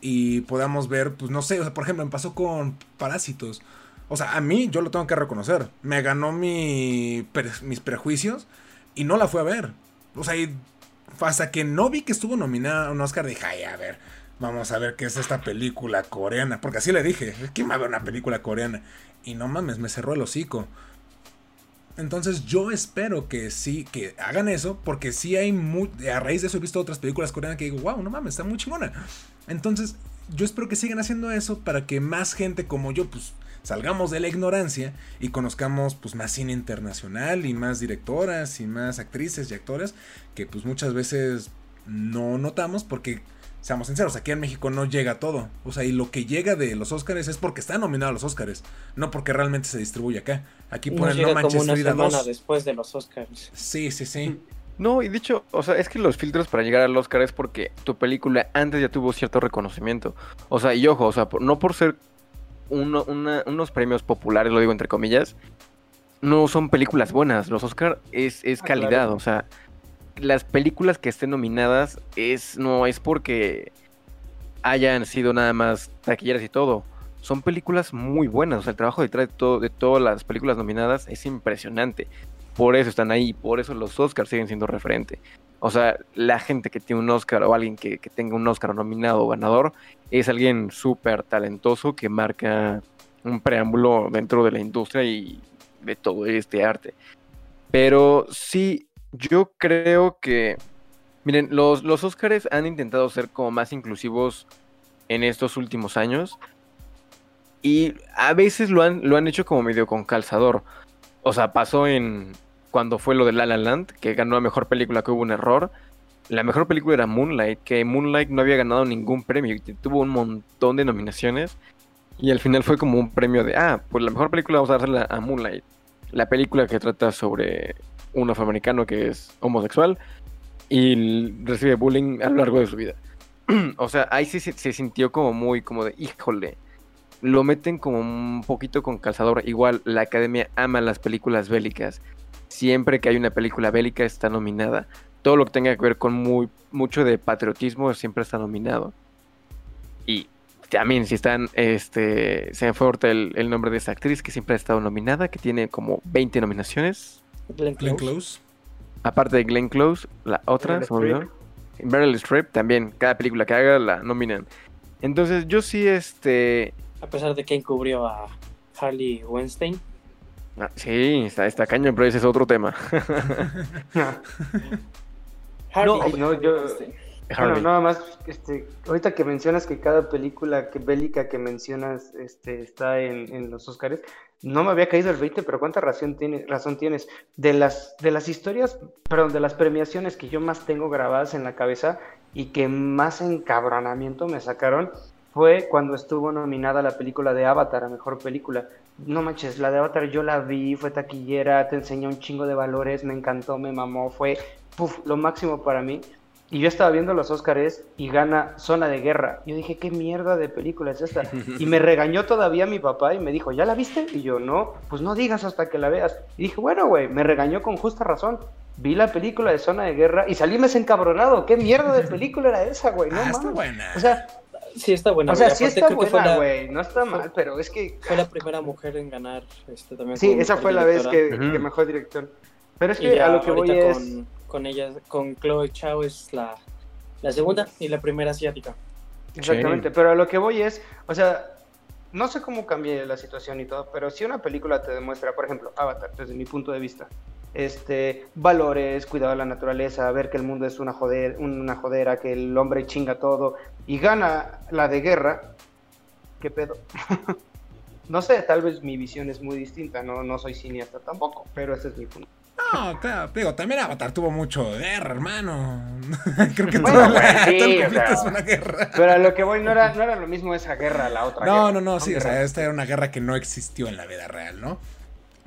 y podamos ver, pues no sé, o sea, por ejemplo, me pasó con Parásitos. O sea, a mí yo lo tengo que reconocer. Me ganó mi, mis prejuicios y no la fui a ver. O sea, hasta que no vi que estuvo nominada a un Oscar, dije, ay, a ver, vamos a ver qué es esta película coreana. Porque así le dije, ¿quién va a ver una película coreana? Y no mames, me cerró el hocico. Entonces yo espero que sí, que hagan eso, porque sí hay muy, a raíz de eso he visto otras películas coreanas que digo, wow, no mames, está muy chingona. Entonces yo espero que sigan haciendo eso para que más gente como yo, pues salgamos de la ignorancia y conozcamos pues más cine internacional y más directoras y más actrices y actores que pues muchas veces no notamos porque seamos sinceros, aquí en México no llega todo. O sea, y lo que llega de los Oscars es porque está nominado a los Oscars, no porque realmente se distribuye acá. Aquí ponen No, como una semana después de los Oscars. Sí, sí, sí. No, y dicho, o sea, es que los filtros para llegar al Oscar es porque tu película antes ya tuvo cierto reconocimiento. O sea, y ojo, o sea, no por ser unos premios populares, lo digo entre comillas, no son películas buenas. Los Oscar es, es ah, calidad, o sea, las películas que estén nominadas es no es porque hayan sido nada más taquilleras y todo. Son películas muy buenas. O sea, el trabajo detrás de, todo, de todas las películas nominadas es impresionante. por eso están ahí, por eso los Oscars siguen siendo referente. O sea, la gente que tiene un Oscar o alguien que, que tenga un Oscar nominado o ganador es alguien súper talentoso que marca un preámbulo dentro de la industria y de todo este arte. Pero sí, yo creo que, miren, los, los Oscars han intentado ser como más inclusivos en estos últimos años y a veces lo han, lo han hecho como medio con calzador. O sea, pasó en cuando fue lo de La La Land, que ganó la mejor película que hubo un error. La mejor película era Moonlight, que Moonlight no había ganado ningún premio y tuvo un montón de nominaciones. Y al final fue como un premio de, ah, pues la mejor película vamos a dársela a Moonlight. La película que trata sobre un afroamericano que es homosexual y recibe bullying a lo largo de su vida. o sea, ahí sí se, sintió como muy, como de, híjole, lo meten como un poquito con calzador. Igual la academia ama las películas bélicas. Siempre que hay una película bélica está nominada. Todo lo que tenga que ver con muy, mucho de patriotismo siempre está nominado. Y también si están, este, se me fue el, el nombre de esa actriz que siempre ha estado nominada, que tiene como 20 nominaciones. Glenn Glenn Close. Aparte de Glenn Close, la otra, Meryl se me olvidó. Meryl Streep también, cada película que haga la nominan. Entonces yo sí, este, A pesar de que encubrió a Harley Weinstein. ah, sí, está, está cañón, pero ese es otro tema. Harley Ay, no, yo- Weinstein. Bueno, Harvey. nada más, este, ahorita que mencionas que cada película que, bélica que mencionas este, está en, en los Oscars, no me había caído el 20, pero cuánta razón, tiene, razón tienes. De las, de las historias, perdón, de las premiaciones que yo más tengo grabadas en la cabeza y que más encabronamiento me sacaron, fue cuando estuvo nominada la película de Avatar a Mejor Película. No manches, la de Avatar yo la vi, fue taquillera, te enseñó un chingo de valores, me encantó, me mamó, fue puf, lo máximo para mí. Y yo estaba viendo los Óscares y gana Zona de Guerra. Yo dije, ¿qué mierda de película es esta? Y me regañó todavía mi papá y me dijo, ¿ya la viste? Y yo, no, pues no digas hasta que la veas. Y dije, bueno, güey, me regañó con justa razón. Vi la película de Zona de Guerra y salí más encabronado. ¿Qué mierda de película era esa, güey? No ah, está buena. O sea, Sí, está buena. o sea, güey. sí está buena, güey. No está mal, pero es que... Fue la primera mujer en ganar este, también. Sí, esa fue la vez que, Ujú. que mejor director. Pero es que ya a lo que voy ahorita es... con, ella, con Chloe Chao es la, la segunda y la primera asiática. Exactamente, pero a lo que voy es, o sea, no sé cómo cambie la situación y todo, pero si una película te demuestra, por ejemplo, Avatar, desde mi punto de vista, este, valores, cuidado de la naturaleza, ver que el mundo es una, joder, una jodera, que el hombre chinga todo, y gana la de guerra, ¿qué pedo? no sé, tal vez mi visión es muy distinta, no, no soy cineasta tampoco, pero ese es mi punto. No, claro, digo, también Avatar tuvo mucho guerra, hermano. Creo que Bueno, todo, la- pues, sí, todo el o conflicto sea, es una guerra. Pero a lo que voy no era, no era lo mismo esa guerra a la otra. No, guerra. no, no, sí, o sea, esta era una guerra que no existió en la vida real, ¿no?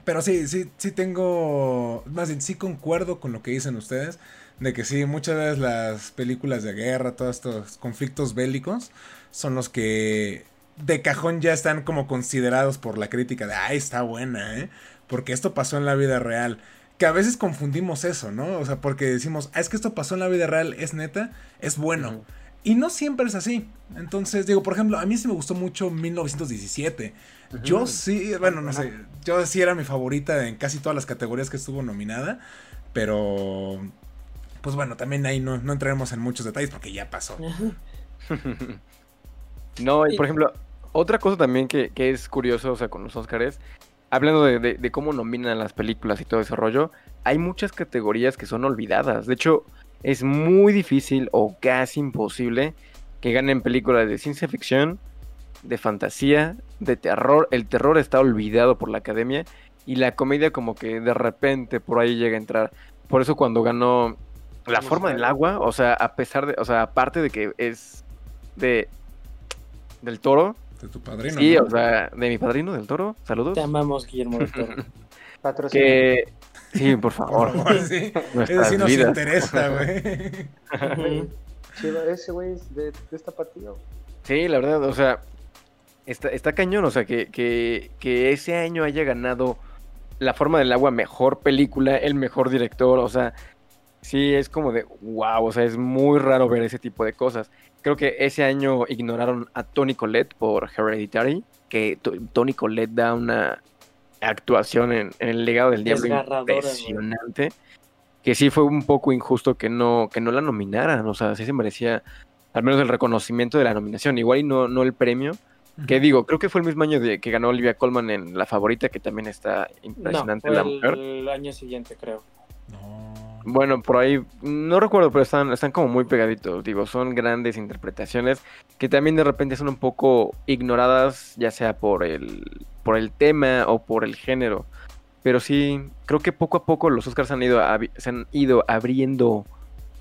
Pero sí, sí, sí tengo, más bien, sí concuerdo con lo que dicen ustedes, de que sí, muchas veces las películas de guerra, todos estos conflictos bélicos, son los que de cajón ya están como considerados por la crítica de, ay, está buena, ¿eh? Porque esto pasó en la vida real. Que a veces confundimos eso, ¿no? O sea, porque decimos, ah, es que esto pasó en la vida real, es neta, es bueno. Y no siempre es así. Entonces, digo, por ejemplo, a mí sí me gustó mucho 1917. Yo sí, bueno, no sé, yo sí era mi favorita en casi todas las categorías que estuvo nominada, pero pues bueno, también ahí no, no entraremos en muchos detalles porque ya pasó. No, y Y- por ejemplo, otra cosa también que, que es curioso, o sea, con los Oscars, hablando de, de- de cómo nominan las películas y todo ese rollo, hay muchas categorías que son olvidadas. De hecho, es muy difícil o casi imposible que ganen películas de ciencia ficción, de fantasía, de terror. El terror está olvidado por la academia y la comedia como que de repente por ahí llega a entrar. Por eso cuando ganó La forma del agua, o sea, a pesar de, o sea, aparte de que es de del toro, De tu padrino. sí, ¿no? o sea, de mi padrino del toro, saludos. Te amamos, Guillermo del Toro. Patrocinio. Que sí, por Por favor. favor, sí. Eso sí nos vidas. interesa, güey. Ese güey es de, de esta partida. Sí, la verdad, o sea, está, está cañón, o sea, que, que, que ese año haya ganado La forma del agua mejor película, el mejor director, o sea, sí, es como de wow, o sea, es muy raro ver ese tipo de cosas. Creo que ese año ignoraron a Tony Collette por Hereditary, que To- Tony Collette da una actuación en, El legado del diablo impresionante. Que sí fue un poco injusto que no, que no la nominaran. O sea, sí se merecía al menos el reconocimiento de la nominación. Igual y no, no el premio. Que digo, creo que fue el mismo año de que ganó Olivia Colman en La Favorita, que también está impresionante la mujer. El año siguiente, creo. Bueno, por ahí, no recuerdo, pero están, como muy pegaditos. Digo, son grandes interpretaciones que también de repente son un poco ignoradas, ya sea por el, por el tema o por el género. Pero sí, creo que poco a poco los Oscars han ido, se han ido abriendo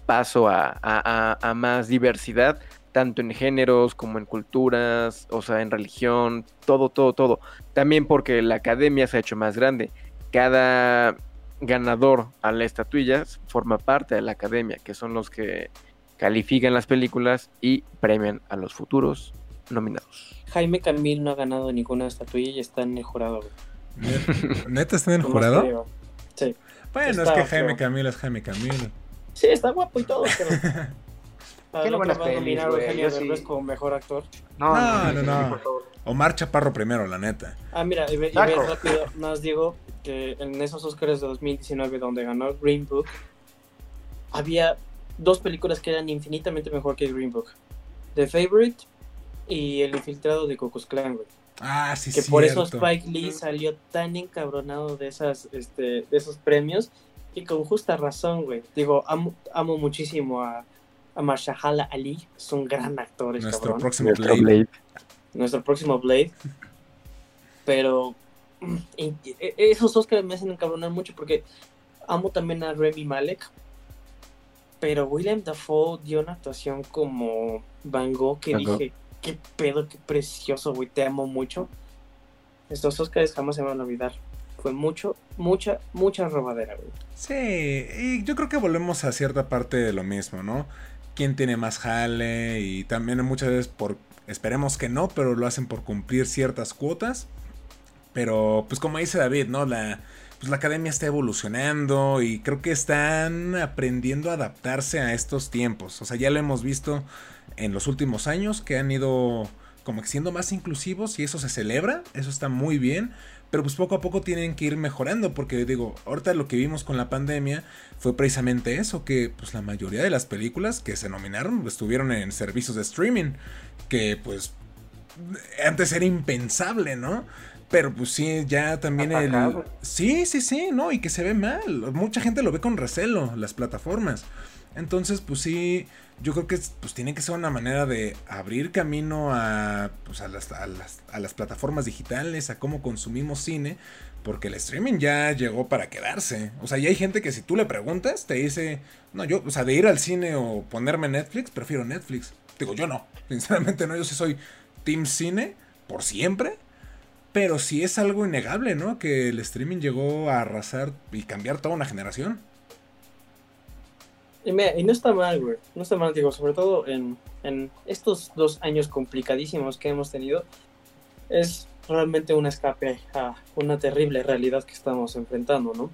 paso a, a, más diversidad, tanto en géneros como en culturas, o sea, en religión, todo, todo, todo. También porque la academia se ha hecho más grande. Cada ganador a la estatuilla forma parte de la academia, que son los que califican las películas y premian a los futuros nominados. Jaime Camil no ha ganado ninguna estatuilla y está en el jurado. ¿Neta está en el jurado? Sí. Bueno, es que Jaime Camil es Jaime Camil. Sí, está guapo y todo, pero. ¿Qué lo van a nominar a Eugenio Derbez como mejor actor? No, no, no. no, Omar Chaparro primero, la neta. Ah, mira, y, ve, rápido, más digo que en esos Oscars de 2019 donde ganó Green Book, había dos películas que eran infinitamente mejor que Green Book. The Favorite y El Infiltrado de Cocos Clan, güey. Ah, sí, Que por eso Spike Lee salió tan encabronado de, esas, este, de esos premios y con justa razón, güey. Digo, amo, amo muchísimo a, a Marshala Ali. Es un gran actor. Nuestro próximo Blade. Nuestro próximo Blade. Pero e, esos dos que me hacen encabronar mucho porque amo también a Remy Malek. Pero William Dafoe dio una actuación como Van Gogh que dije, qué pedo, qué precioso, güey, te amo mucho. Estos Oscars jamás se van a olvidar fue mucho, mucha, mucha robadera, güey. Sí, y yo creo que volvemos a cierta parte de lo mismo, ¿no? ¿Quién tiene más jale? Y también muchas veces por, esperemos que no, pero lo hacen por cumplir ciertas cuotas. Pero, pues como dice David, ¿no? La, pues la academia está evolucionando y creo que están aprendiendo a adaptarse a estos tiempos. O sea, ya lo hemos visto en los últimos años que han ido como siendo más inclusivos y eso se celebra, eso está muy bien. Pero pues poco a poco tienen que ir mejorando, porque digo, ahorita lo que vimos con la pandemia fue precisamente eso, que pues la mayoría de las películas que se nominaron estuvieron en servicios de streaming, que pues antes era impensable, ¿no? Pero pues sí, ya también el... Sí, sí, sí, ¿no? Y que se ve mal. Mucha gente lo ve con recelo, las plataformas. Entonces, pues sí, yo creo que pues tiene que ser una manera de abrir camino a, pues, a, las, a, las, a las plataformas digitales, a cómo consumimos cine, porque el streaming ya llegó para quedarse. O sea, ya hay gente que si tú le preguntas, te dice, no, yo, o sea, de ir al cine o ponerme Netflix, prefiero Netflix. Digo, yo no, sinceramente no, yo sí soy Team Cine por siempre. Pero sí es algo innegable, ¿no? Que el streaming llegó a arrasar y cambiar toda una generación. Y, no está mal, güey. No está mal, digo, sobre todo en, estos dos años complicadísimos que hemos tenido. Es realmente un escape a una terrible realidad que estamos enfrentando, ¿no?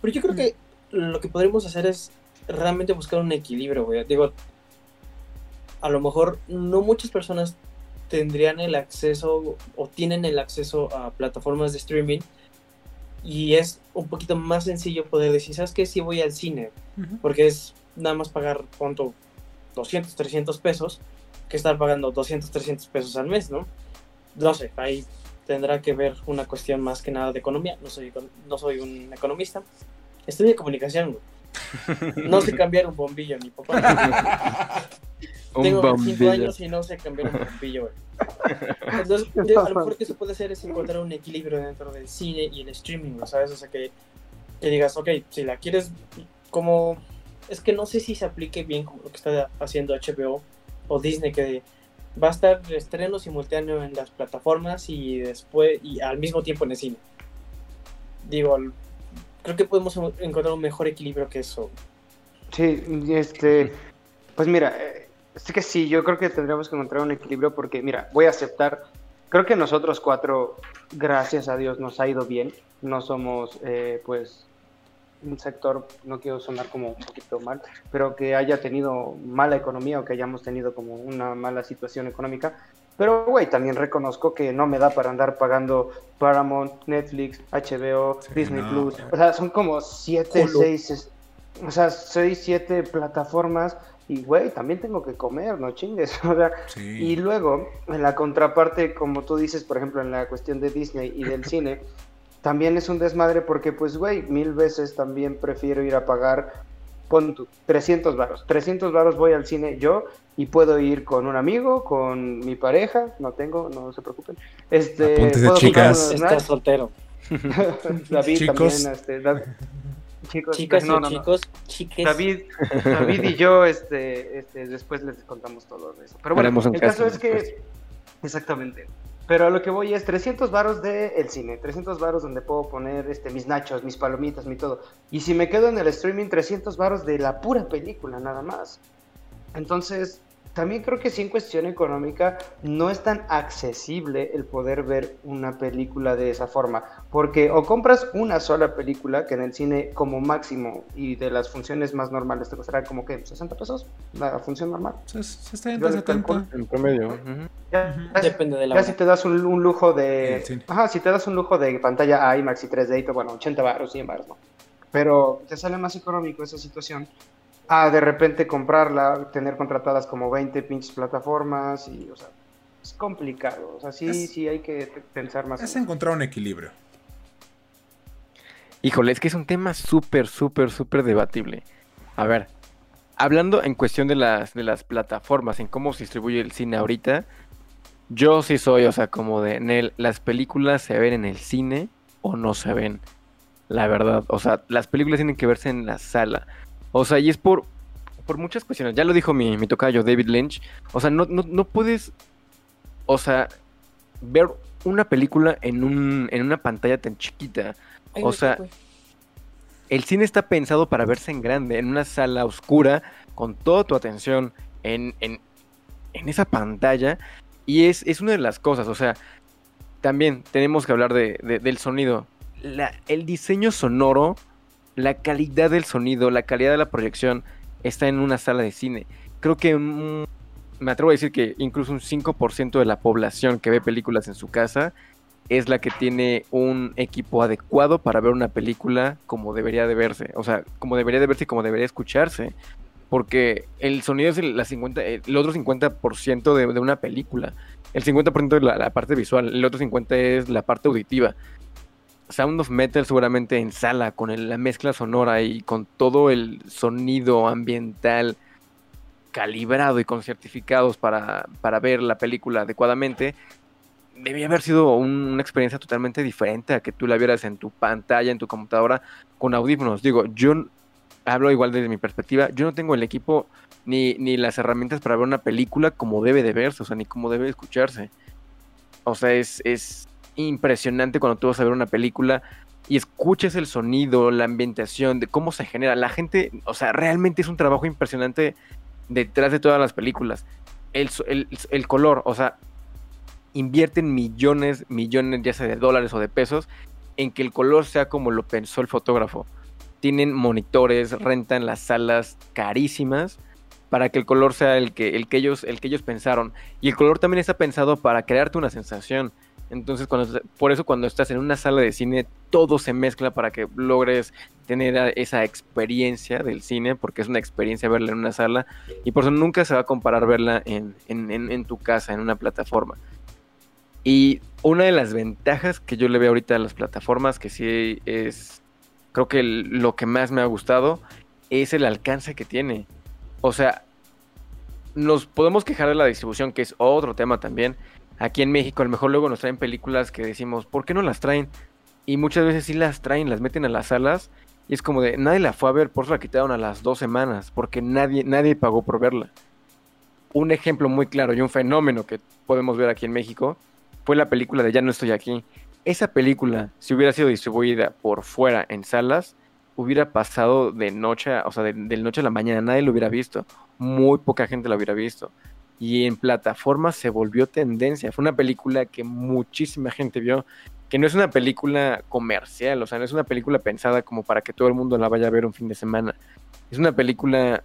Pero yo creo que lo que podríamos hacer es realmente buscar un equilibrio, güey. Digo, a lo mejor no muchas personas tendrían el acceso o tienen el acceso a plataformas de streaming y es un poquito más sencillo poder decir, ¿sabes qué? Si voy al cine, porque es nada más pagar, ¿cuánto? 200, 300 pesos, que estar pagando 200, 300 pesos al mes, ¿no? No sé, ahí tendrá que ver una cuestión más que nada de economía, no soy, no soy un economista, estudio comunicación, No sé cambiar un bombillo, mi papá. Tengo 5 años y no sé cambiar un bombillo, Entonces, a lo mejor que se puede hacer es encontrar un equilibrio dentro del cine y el streaming, ¿sabes? O sea, que, que digas, ok, si la quieres como... Es que no sé si se aplique bien como lo que está haciendo HBO o Disney, que va a estar estreno simultáneo en las plataformas y después, y al mismo tiempo en el cine. Digo, creo que podemos encontrar un mejor equilibrio que eso. Sí, este, pues mira, eh, es que sí, yo creo que tendríamos que encontrar un equilibrio porque, mira, voy a aceptar, creo que nosotros cuatro, gracias a Dios, nos ha ido bien, no somos, eh, pues, un sector, no quiero sonar como un poquito mal, pero que haya tenido mala economía o que hayamos tenido como una mala situación económica, Pero, güey, también reconozco que no me da para andar pagando Paramount, Netflix, HBO, Disney Plus. O sea, son como siete, seis, o sea, seis, siete plataformas. Y, güey, también tengo que comer, no chingues. O sea, Y luego, en la contraparte, como tú dices, por ejemplo, en la cuestión de Disney y del cine, también es un desmadre porque, pues, güey, mil veces también prefiero ir a pagar, pon tú, 300 varos. 300 varos voy al cine yo y puedo ir con un amigo, con mi pareja, no tengo, no se preocupen. Este, puedo chicas. Estás soltero. David chicos. también, este, chicos, chicos, no, no, chicos, David, David y yo, este, este, después les contamos todo eso. Pero bueno, el caso es que, exactamente. Pero a lo que voy es 300 varos del el cine, 300 varos donde puedo poner este, mis nachos, mis palomitas, mi todo. Y si me quedo en el streaming, 300 varos de la pura película, nada más. Entonces, también creo que sí en cuestión económica no es tan accesible el poder ver una película de esa forma, porque o compras una sola película que en el cine como máximo y de las funciones más normales te costará como que 60 pesos la función normal. Se, se está en 70 en promedio. Depende de la ya si te das un, lujo de Ajá, si te das un lujo de pantalla IMAX y 3D, bueno, 80 baros, 100 baros, ¿no? Pero te sale más económico esa situación a de repente comprarla, tener contratadas como 20 pinches plataformas y, o sea, es complicado. O sea, sí, sí hay que pensar más. Es encontrar un equilibrio. Híjole, es que es un tema súper, súper, súper debatible. A ver, hablando en cuestión de las, de las plataformas, en cómo se distribuye el cine ahorita, yo sí soy, o sea, como de, Nel, las películas se ven en el cine o no se ven. La verdad, o sea, las películas tienen que verse en la sala. O sea, y es por, por muchas cuestiones. Ya lo dijo mi, mi tocayo David Lynch. O sea, no, no, puedes, o sea, ver una película en, un, en una pantalla tan chiquita. o sea, el cine está pensado para verse en grande, en una sala oscura, con toda tu atención en, en, en esa pantalla. Y es, es, una de las cosas, o sea, también tenemos que hablar de, del sonido. La, el diseño sonoro la calidad del sonido, la calidad de la proyección está en una sala de cine. Creo que me atrevo a decir que incluso un 5% de la población que ve películas en su casa es la que tiene un equipo adecuado para ver una película como debería de verse, o sea, como debería de verse y como debería escucharse, porque el sonido es el, la 50, el otro 50% de, de, una película, el 50% es la, parte visual, el otro 50% es la parte auditiva. Sound of Metal seguramente en sala, con la mezcla sonora y con todo el sonido ambiental calibrado y con certificados para, para ver la película adecuadamente, debía haber sido una experiencia totalmente diferente a que tú la vieras en tu pantalla, en tu computadora, con audífonos. Digo, yo hablo igual desde mi perspectiva, yo no tengo el equipo ni, ni las herramientas para ver una película como debe de verse, o sea, ni como debe escucharse. O sea, es, es impresionante cuando tú vas a ver una película y escuches el sonido, la ambientación, de cómo se genera. La gente, o sea, realmente es un trabajo impresionante detrás de todas las películas. El, el, color, o sea, invierten millones, millones, ya sea de dólares o de pesos, en que el color sea como lo pensó el fotógrafo. Tienen monitores, rentan las salas carísimas para que el color sea el que, el que, ellos, el que ellos pensaron. Y el color también está pensado para crearte una sensación. Entonces, cuando, por eso cuando estás en una sala de cine, todo se mezcla para que logres tener esa experiencia del cine, porque es una experiencia verla en una sala, y por eso nunca se va a comparar verla en, en, tu casa, en una plataforma. Y una de las ventajas que yo le veo ahorita a las plataformas, que sí es, creo que lo que más me ha gustado, es el alcance que tiene. O sea, nos podemos quejar de la distribución, que es otro tema también, aquí en México a lo mejor luego nos traen películas que decimos, ¿por qué no las traen? Y muchas veces sí las traen, las meten a las salas y es como de, nadie la fue a ver, por eso la quitaron a las dos semanas, porque nadie, nadie pagó por verla. Un ejemplo muy claro y un fenómeno que podemos ver aquí en México fue la película de Ya no estoy aquí. Esa película, si hubiera sido distribuida por fuera en salas, hubiera pasado de noche, o sea, de, noche a la mañana, nadie lo hubiera visto. Muy poca gente la hubiera visto y en plataformas se volvió tendencia. Fue una película que muchísima gente vio, que no es una película comercial, o sea, no es una película pensada como para que todo el mundo la vaya a ver un fin de semana. Es una película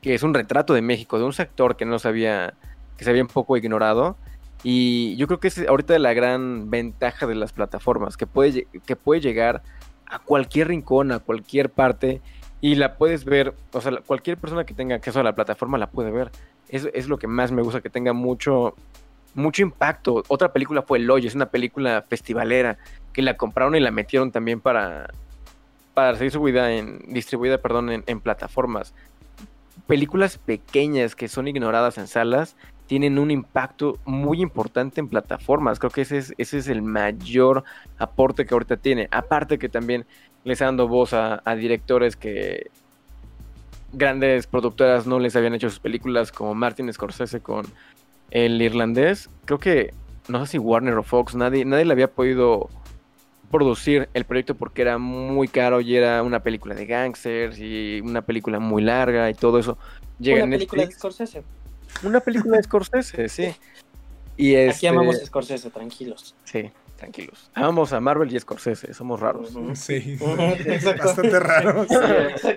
que es un retrato de México, de un sector que no sabía, que se había un poco ignorado Y yo creo que es ahorita la gran ventaja de las plataformas, que puede, que puede llegar a cualquier rincón, a cualquier parte, y la puedes ver, o sea, cualquier persona que tenga acceso a la plataforma la puede ver. Es, es lo que más me gusta, que tenga mucho, mucho impacto. Otra película fue Loy, es una película festivalera, que la compraron y la metieron también para, para ser subida en, distribuida perdón, en, en plataformas. Películas pequeñas que son ignoradas en salas tienen un impacto muy importante en plataformas. Creo que ese es, ese es el mayor aporte que ahorita tiene. Aparte que también les dando voz a, directores que grandes productoras no les habían hecho sus películas, como Martin Scorsese con El Irlandés. Creo que, no sé si Warner o Fox, nadie, nadie le había podido producir el proyecto porque era muy caro y era una película de gangsters y una película muy larga y todo eso. Llega una película de Scorsese. Una película de Scorsese, sí. Y Aquí este amamos a Scorsese, tranquilos. Sí, tranquilos. Amamos a Marvel y Scorsese, somos raros. Sí, bastante raros.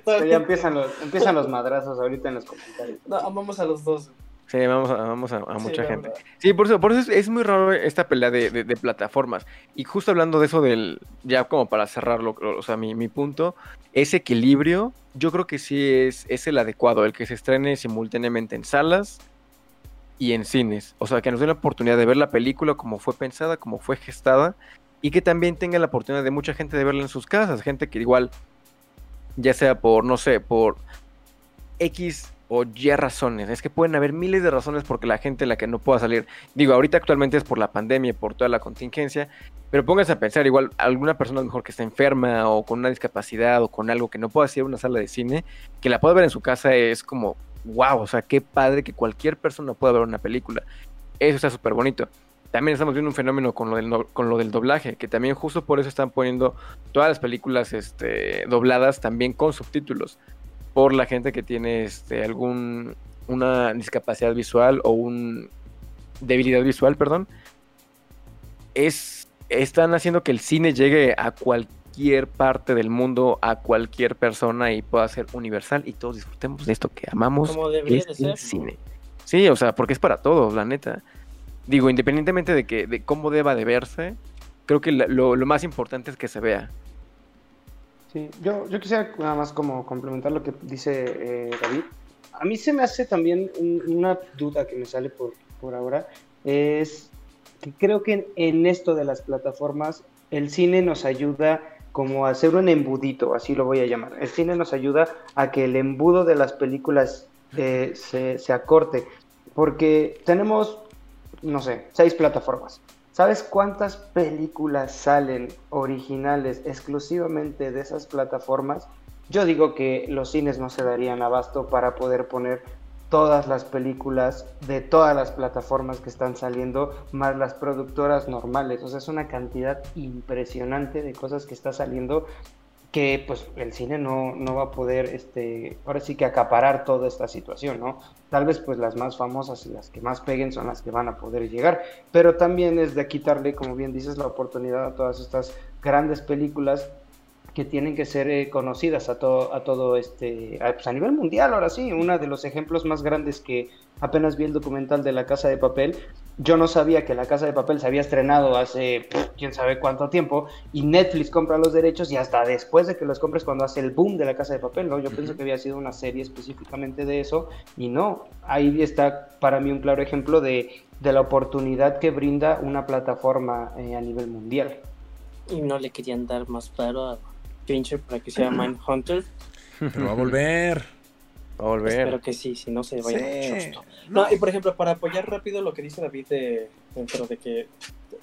ya empiezan los, empiezan los madrazos ahorita en los comentarios. No, amamos a los dos. Sí, vamos a, mucha gente. Sí, por eso, por eso es, muy raro esta pelea de, de, plataformas. Y justo hablando de eso del, ya como para cerrarlo, o sea, mi, mi punto, ese equilibrio, yo creo que sí es, es el adecuado, el que se estrene simultáneamente en salas y en cines. O sea, que nos dé la oportunidad de ver la película como fue pensada, como fue gestada, y que también tenga la oportunidad de mucha gente de verla en sus casas. Gente que igual, ya sea por, no sé, por X o Y razones. Es que pueden haber miles de razones porque la gente la que no pueda salir. Digo, ahorita actualmente es por la pandemia, por toda la contingencia. Pero pónganse a pensar, igual, alguna persona mejor que está enferma o con una discapacidad o con algo que no pueda ir a una sala de cine, que la pueda ver en su casa es como, wow, o sea, qué padre que cualquier persona pueda ver una película. Eso está súper bonito. También estamos viendo un fenómeno con lo, del, con lo del doblaje, que también justo por eso están poniendo todas las películas este, dobladas también con subtítulos por la gente que tiene este, algún una discapacidad visual o un debilidad visual, perdón, es están haciendo que el cine llegue a cualquier parte del mundo, a cualquier persona y pueda ser universal y todos disfrutemos de esto que amamos, Como debería de ser, cine. Sí, o sea, porque es para todos, la neta. Digo, independientemente de que de cómo deba de verse, creo que lo, lo más importante es que se vea. Sí, yo, yo quisiera nada más como complementar lo que dice eh, David. A mí se me hace también una duda que me sale por, por ahora, es que creo que en, esto de las plataformas el cine nos ayuda como hacer un embudito, así lo voy a llamar. El cine nos ayuda a que el embudo de las películas eh, se, se acorte, porque tenemos, no sé, seis plataformas. ¿Sabes cuántas películas salen originales exclusivamente de esas plataformas? Yo digo que los cines no se darían abasto para poder poner todas las películas de todas las plataformas que están saliendo, más las productoras normales. O sea, es una cantidad impresionante de cosas que está saliendo que pues el cine no, no, va a poder, este, ahora sí que acaparar toda esta situación, ¿no? Tal vez pues las más famosas y las que más peguen son las que van a poder llegar, pero también es de quitarle, como bien dices, la oportunidad a todas estas grandes películas que tienen que ser eh, conocidas a todo, a todo este, a, pues a nivel mundial, ahora sí, uno de los ejemplos más grandes que apenas vi el documental de La Casa de Papel, yo no sabía que La Casa de Papel se había estrenado hace quién sabe cuánto tiempo y Netflix compra los derechos y hasta después de que los compres cuando hace el boom de La Casa de Papel, ¿no? Yo pienso que había sido una serie específicamente de eso y no, ahí está para mí un claro ejemplo de, de la oportunidad que brinda una plataforma eh, a nivel mundial. Y no le querían dar más claro a Fincher para que sea Mindhunter. Pero va a volver. Va a volver. Espero que sí, si no se vaya sí. No. y por ejemplo, para apoyar rápido lo que dice David de, dentro de que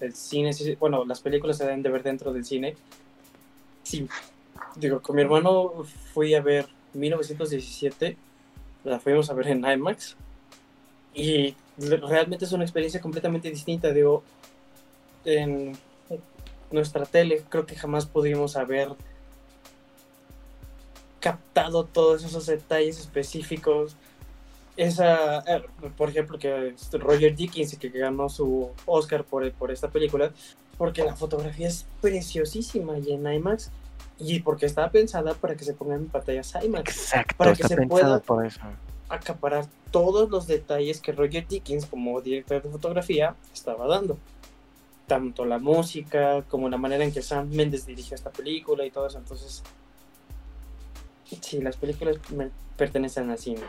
el cine, bueno, las películas se deben de ver dentro del cine. Sí, digo, con mi hermano fui a ver 1917, la fuimos a ver en IMAX y realmente es una experiencia completamente distinta. Digo, en nuestra tele creo que jamás pudimos haber captado todos esos detalles específicos. Esa, eh, por ejemplo, que Roger Dickens, que ganó su Oscar por, por esta película, porque la fotografía es preciosísima y en IMAX, y porque estaba pensada para que se pongan en pantallas IMAX. Exacto, para que se pueda, por eso. acaparar todos los detalles que Roger Dickens como director de fotografía estaba dando. Tanto la música como la manera en que Sam Mendes dirigió esta película y todo eso. Entonces, sí, las películas pertenecen al cine.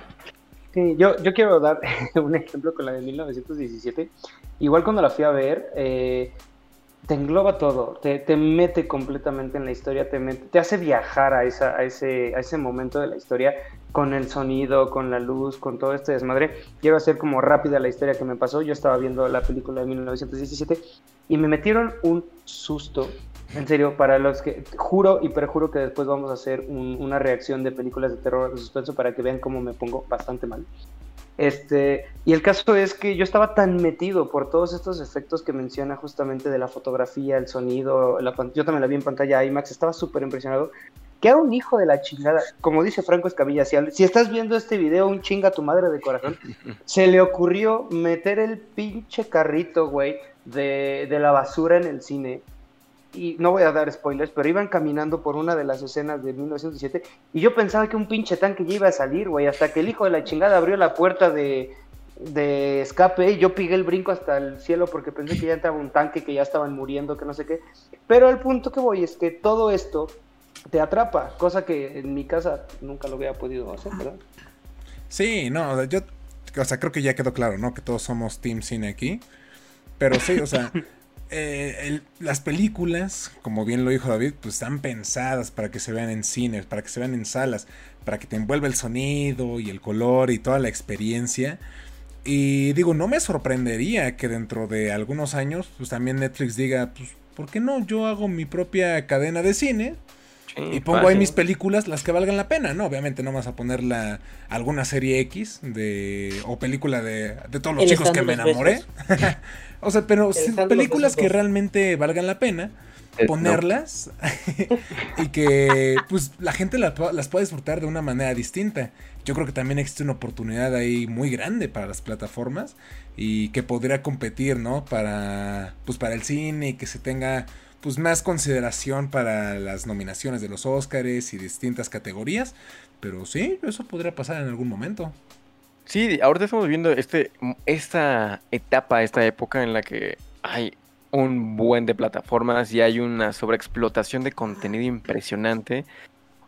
Sí, yo, yo quiero dar un ejemplo con la de 1917. Igual cuando la fui a ver, eh, te engloba todo, te, te, mete completamente en la historia, te, mete, te hace viajar a, esa, a, ese, a ese momento de la historia con el sonido, con la luz, con todo este desmadre. Quiero hacer como rápida la historia que me pasó. Yo estaba viendo la película de 1917 y me metieron un susto. En serio, para los que juro y perjuro que después vamos a hacer un, una reacción de películas de terror de suspenso para que vean cómo me pongo bastante mal. Este, y el caso es que yo estaba tan metido por todos estos efectos que menciona justamente de la fotografía, el sonido, la, yo también la vi en pantalla IMAX, estaba súper impresionado, que era un hijo de la chingada, como dice Franco Escamilla, si, si, estás viendo este video, un chinga tu madre de corazón, se le ocurrió meter el pinche carrito, güey, de, de la basura en el cine y no voy a dar spoilers, pero iban caminando por una de las escenas de 1917 y yo pensaba que un pinche tanque ya iba a salir, güey, hasta que el hijo de la chingada abrió la puerta de, de escape y yo pigué el brinco hasta el cielo porque pensé que ya entraba un tanque, que ya estaban muriendo, que no sé qué. Pero el punto que voy es que todo esto te atrapa, cosa que en mi casa nunca lo había podido hacer, ¿verdad? Sí, no, yo, o sea, creo que ya quedó claro, ¿no? Que todos somos Team Cine aquí. Pero sí, o sea, eh, el, las películas, como bien lo dijo David, pues están pensadas para que se vean en cines, para que se vean en salas, para que te envuelva el sonido y el color y toda la experiencia. Y digo, no me sorprendería que dentro de algunos años, pues también Netflix diga, pues, ¿por qué no? Yo hago mi propia cadena de cine y pongo ahí mis películas, las que valgan la pena, ¿no? Obviamente no vas a poner la, alguna serie X de, o película de, de todos los chicos que me enamoré. o sea, pero películas que realmente valgan la pena, es, ponerlas no. y que pues la gente la, las pueda disfrutar de una manera distinta. Yo creo que también existe una oportunidad ahí muy grande para las plataformas y que podría competir, ¿no? Para, pues para el cine y que se tenga pues más consideración para las nominaciones de los Oscars y distintas categorías. Pero sí, eso podría pasar en algún momento. Sí, ahorita estamos viviendo este, esta etapa, esta época en la que hay un buen de plataformas y hay una sobreexplotación de contenido impresionante.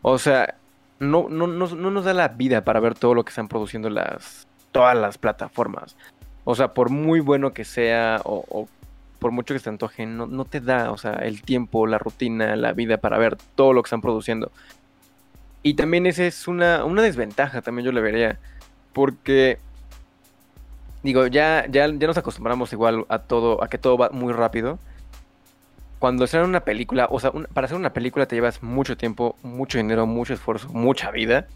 O sea, no, no, no, no nos da la vida para ver todo lo que están produciendo las, todas las plataformas. O sea, por muy bueno que sea o, por mucho que te antoje, no, no, te da, o sea, el tiempo, la rutina, la vida para ver todo lo que están produciendo. Y también esa es una, una desventaja, también yo le vería. Porque, digo, ya, ya, ya nos acostumbramos igual a todo, a que todo va muy rápido. Cuando estrenan una película, o sea, para hacer una película te llevas mucho tiempo, mucho dinero, mucho esfuerzo, mucha vida.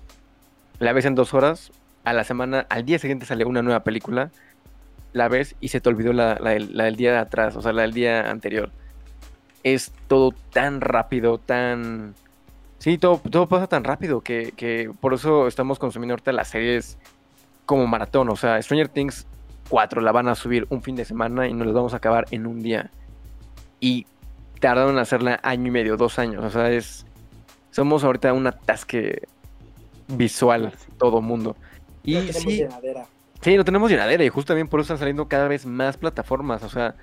La ves en dos horas, a la semana, al día siguiente sale una nueva película la ves y se te olvidó la, del día de atrás, o sea, la del día anterior. Es todo tan rápido, tan... Sí, todo, todo pasa tan rápido que, que, por eso estamos consumiendo ahorita las series como maratón. O sea, Stranger Things 4 la van a subir un fin de semana y nos las vamos a acabar en un día. Y tardaron en hacerla año y medio, dos años. O sea, es... Somos ahorita un atasque visual, todo mundo. Y no sí, llenadera. Sí, no tenemos llenadera y justo también por eso están saliendo cada vez más plataformas. O sea,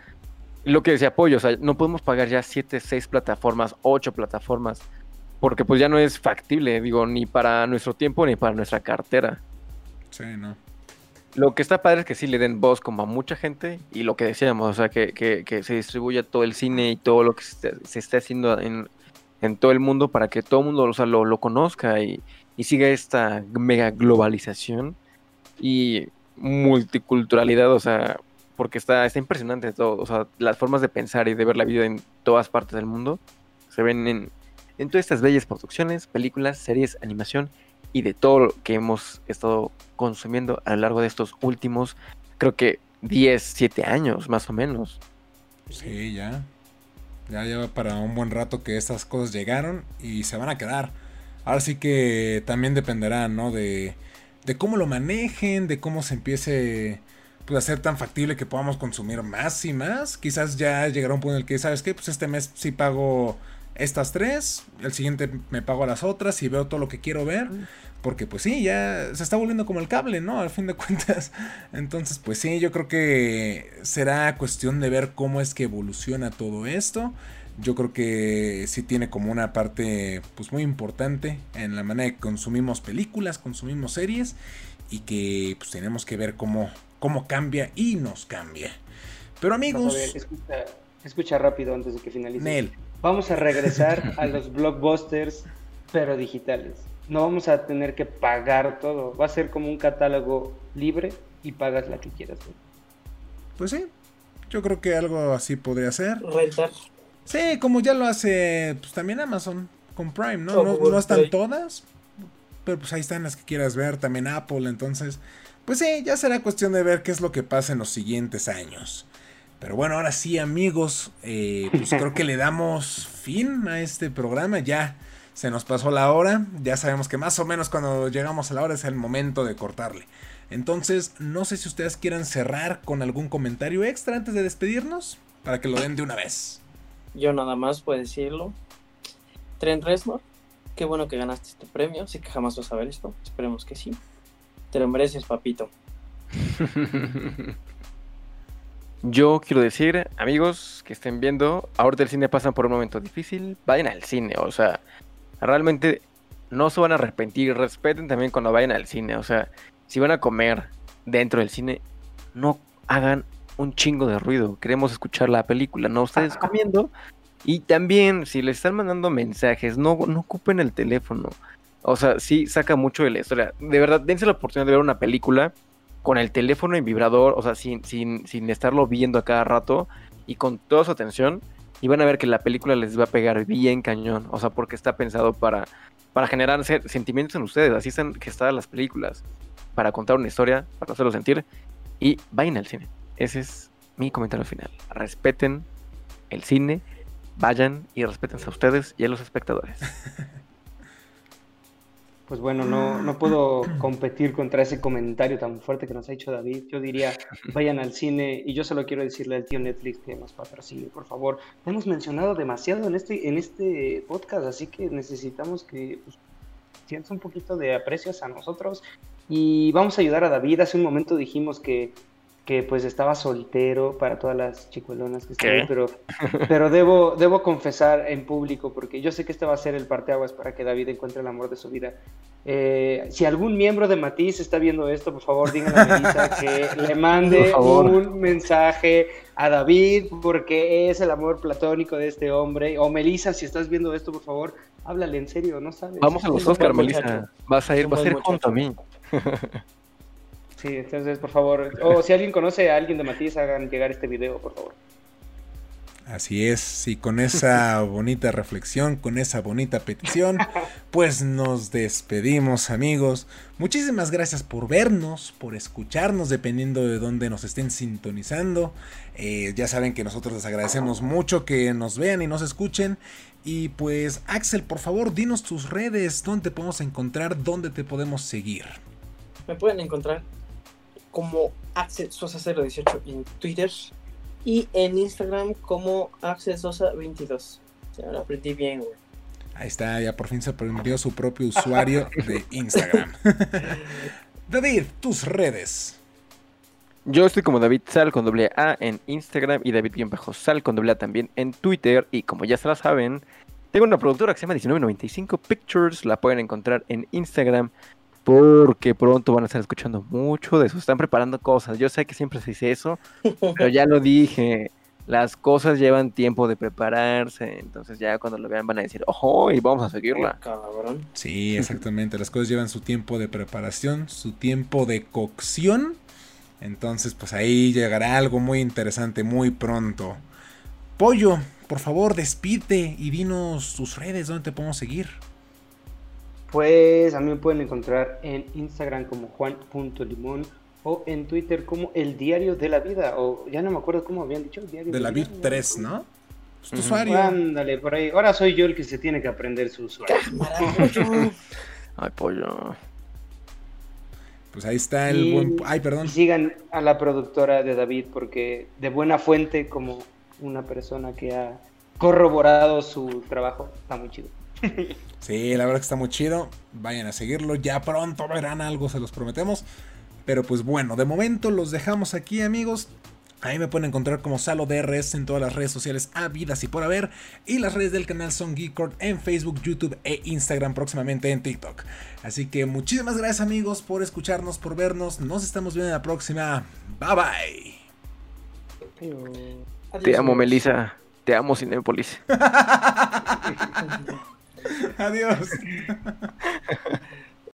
lo que decía Apoyo, o sea, no podemos pagar ya 7, 6 plataformas, 8 plataformas, porque pues ya no es factible, digo, ni para nuestro tiempo ni para nuestra cartera. Sí, no. Lo que está padre es que sí le den voz como a mucha gente y lo que decíamos, o sea, que, que, se distribuya todo el cine y todo lo que se, esté haciendo en, en, todo el mundo para que todo el mundo o sea, lo, lo conozca y, y siga esta mega globalización. Y multiculturalidad, o sea, porque está, está impresionante todo, o sea, las formas de pensar y de ver la vida en todas partes del mundo se ven en, en todas estas bellas producciones, películas, series, animación y de todo lo que hemos estado consumiendo a lo largo de estos últimos, creo que 10, 7 años más o menos. Sí, ya. Ya lleva para un buen rato que estas cosas llegaron y se van a quedar. Ahora sí que también dependerá, ¿no? De, de cómo lo manejen, de cómo se empiece pues, a ser tan factible que podamos consumir más y más. Quizás ya llegará un punto en el que, ¿sabes qué? Pues este mes sí pago estas tres, el siguiente me pago a las otras y veo todo lo que quiero ver. Porque pues sí, ya se está volviendo como el cable, ¿no? Al fin de cuentas. Entonces, pues sí, yo creo que será cuestión de ver cómo es que evoluciona todo esto. Yo creo que sí tiene como una parte pues muy importante en la manera que consumimos películas, consumimos series y que pues tenemos que ver cómo, cómo cambia y nos cambia. Pero amigos... escucha, escucha, rápido antes de que finalice. Vamos a regresar a los blockbusters, pero digitales no vamos a tener que pagar todo. Va a ser como un catálogo libre y pagas la que quieras. Pues sí, yo creo que algo así podría ser. Rentar. Sí, como ya lo hace pues, también Amazon con Prime, ¿no? no, no están todas, pero pues ahí están las que quieras ver, también Apple, entonces, pues sí, ya será cuestión de ver qué es lo que pasa en los siguientes años. Pero bueno, ahora sí, amigos, eh, pues creo que le damos fin a este programa ya se nos pasó la hora, ya sabemos que más o menos cuando llegamos a la hora es el momento de cortarle. Entonces, no sé si ustedes quieran cerrar con algún comentario extra antes de despedirnos, para que lo den de una vez. Yo nada más puedo decirlo. Trent Reznor, qué bueno que ganaste este premio, sé que jamás vas a ver esto, esperemos que sí. Te lo mereces, papito. Yo quiero decir, amigos que estén viendo, ahorita el cine pasan por un momento difícil, vayan al cine, o sea, realmente no se van a arrepentir. Respeten también cuando vayan al cine. O sea, si van a comer dentro del cine, no hagan un chingo de ruido. Queremos escuchar la película, no ustedes comiendo. Y también, si les están mandando mensajes, no, no ocupen el teléfono. O sea, sí saca mucho de la historia. De verdad, dense la oportunidad de ver una película con el teléfono en vibrador, o sea, sin, sin, sin estarlo viendo a cada rato y con toda su atención y van a ver que la película les va a pegar bien cañón, o sea, porque está pensado para, para generar sentimientos en ustedes, así están gestadas las películas, para contar una historia, para hacerlo sentir, y vayan al cine. Ese es mi comentario final. Respeten el cine, vayan y respeten a ustedes y a los espectadores. pues bueno, no, no puedo competir contra ese comentario tan fuerte que nos ha hecho David. Yo diría, vayan al cine y yo solo quiero decirle al tío Netflix que nos patrocine, por favor. Hemos mencionado demasiado en este, en este podcast, así que necesitamos que pues, sientas un poquito de aprecio a nosotros y vamos a ayudar a David. Hace un momento dijimos que que pues estaba soltero para todas las chicuelonas que están pero, pero debo, debo confesar en público, porque yo sé que este va a ser el parteaguas para que David encuentre el amor de su vida. Eh, si algún miembro de Matiz está viendo esto, por favor, díganle a Melissa que le mande un mensaje a David, porque es el amor platónico de este hombre. O Melissa, si estás viendo esto, por favor, háblale en serio, no sabes. Vamos a los Oscar, Melissa. Vas a ir, vas a ir junto a mí. Sí, entonces, por favor, o si alguien conoce a alguien de Matiz, hagan llegar este video, por favor. Así es, y con esa bonita reflexión, con esa bonita petición, pues nos despedimos amigos. Muchísimas gracias por vernos, por escucharnos, dependiendo de dónde nos estén sintonizando. Eh, ya saben que nosotros les agradecemos mucho que nos vean y nos escuchen. Y pues Axel, por favor, dinos tus redes, dónde te podemos encontrar, dónde te podemos seguir. Me pueden encontrar como Axel Sosa 018 en Twitter y en Instagram como Axel Sosa 22. Se lo aprendí bien, güey. Ahí está, ya por fin se aprendió su propio usuario de Instagram. David, tus redes. Yo estoy como David Sal con doble A en Instagram y David-Sal con doble A también en Twitter. Y como ya se la saben, tengo una productora que se llama 1995 Pictures. La pueden encontrar en Instagram porque pronto van a estar escuchando mucho de eso. Están preparando cosas. Yo sé que siempre se dice eso, pero ya lo dije. Las cosas llevan tiempo de prepararse, entonces ya cuando lo vean van a decir, ojo, y vamos a seguirla. Sí, exactamente. Las cosas llevan su tiempo de preparación, su tiempo de cocción. Entonces, pues ahí llegará algo muy interesante muy pronto. Pollo, por favor, despide y dinos tus redes, donde te podemos seguir. Pues a mí me pueden encontrar en Instagram como juan.limón o en Twitter como el diario de la vida, o ya no me acuerdo cómo habían dicho, el diario de, la vida 3, ¿no? tu usuario. Ándale, por ahí. Ahora soy yo el que se tiene que aprender su usuario. Ay, pollo. Pues ahí está el buen. Ay, perdón. sigan a la productora de David, porque de buena fuente, como una persona que ha corroborado su trabajo. Está muy chido. Sí, la verdad que está muy chido. Vayan a seguirlo. Ya pronto verán algo, se los prometemos. Pero pues bueno, de momento los dejamos aquí, amigos. Ahí me pueden encontrar como Salo DRS en todas las redes sociales habidas y por haber. Y las redes del canal son Geekord en Facebook, YouTube e Instagram próximamente en TikTok. Así que muchísimas gracias amigos por escucharnos, por vernos. Nos estamos viendo en la próxima. Bye bye. Te amo, Melissa. Te amo, Cinepolis. Adiós.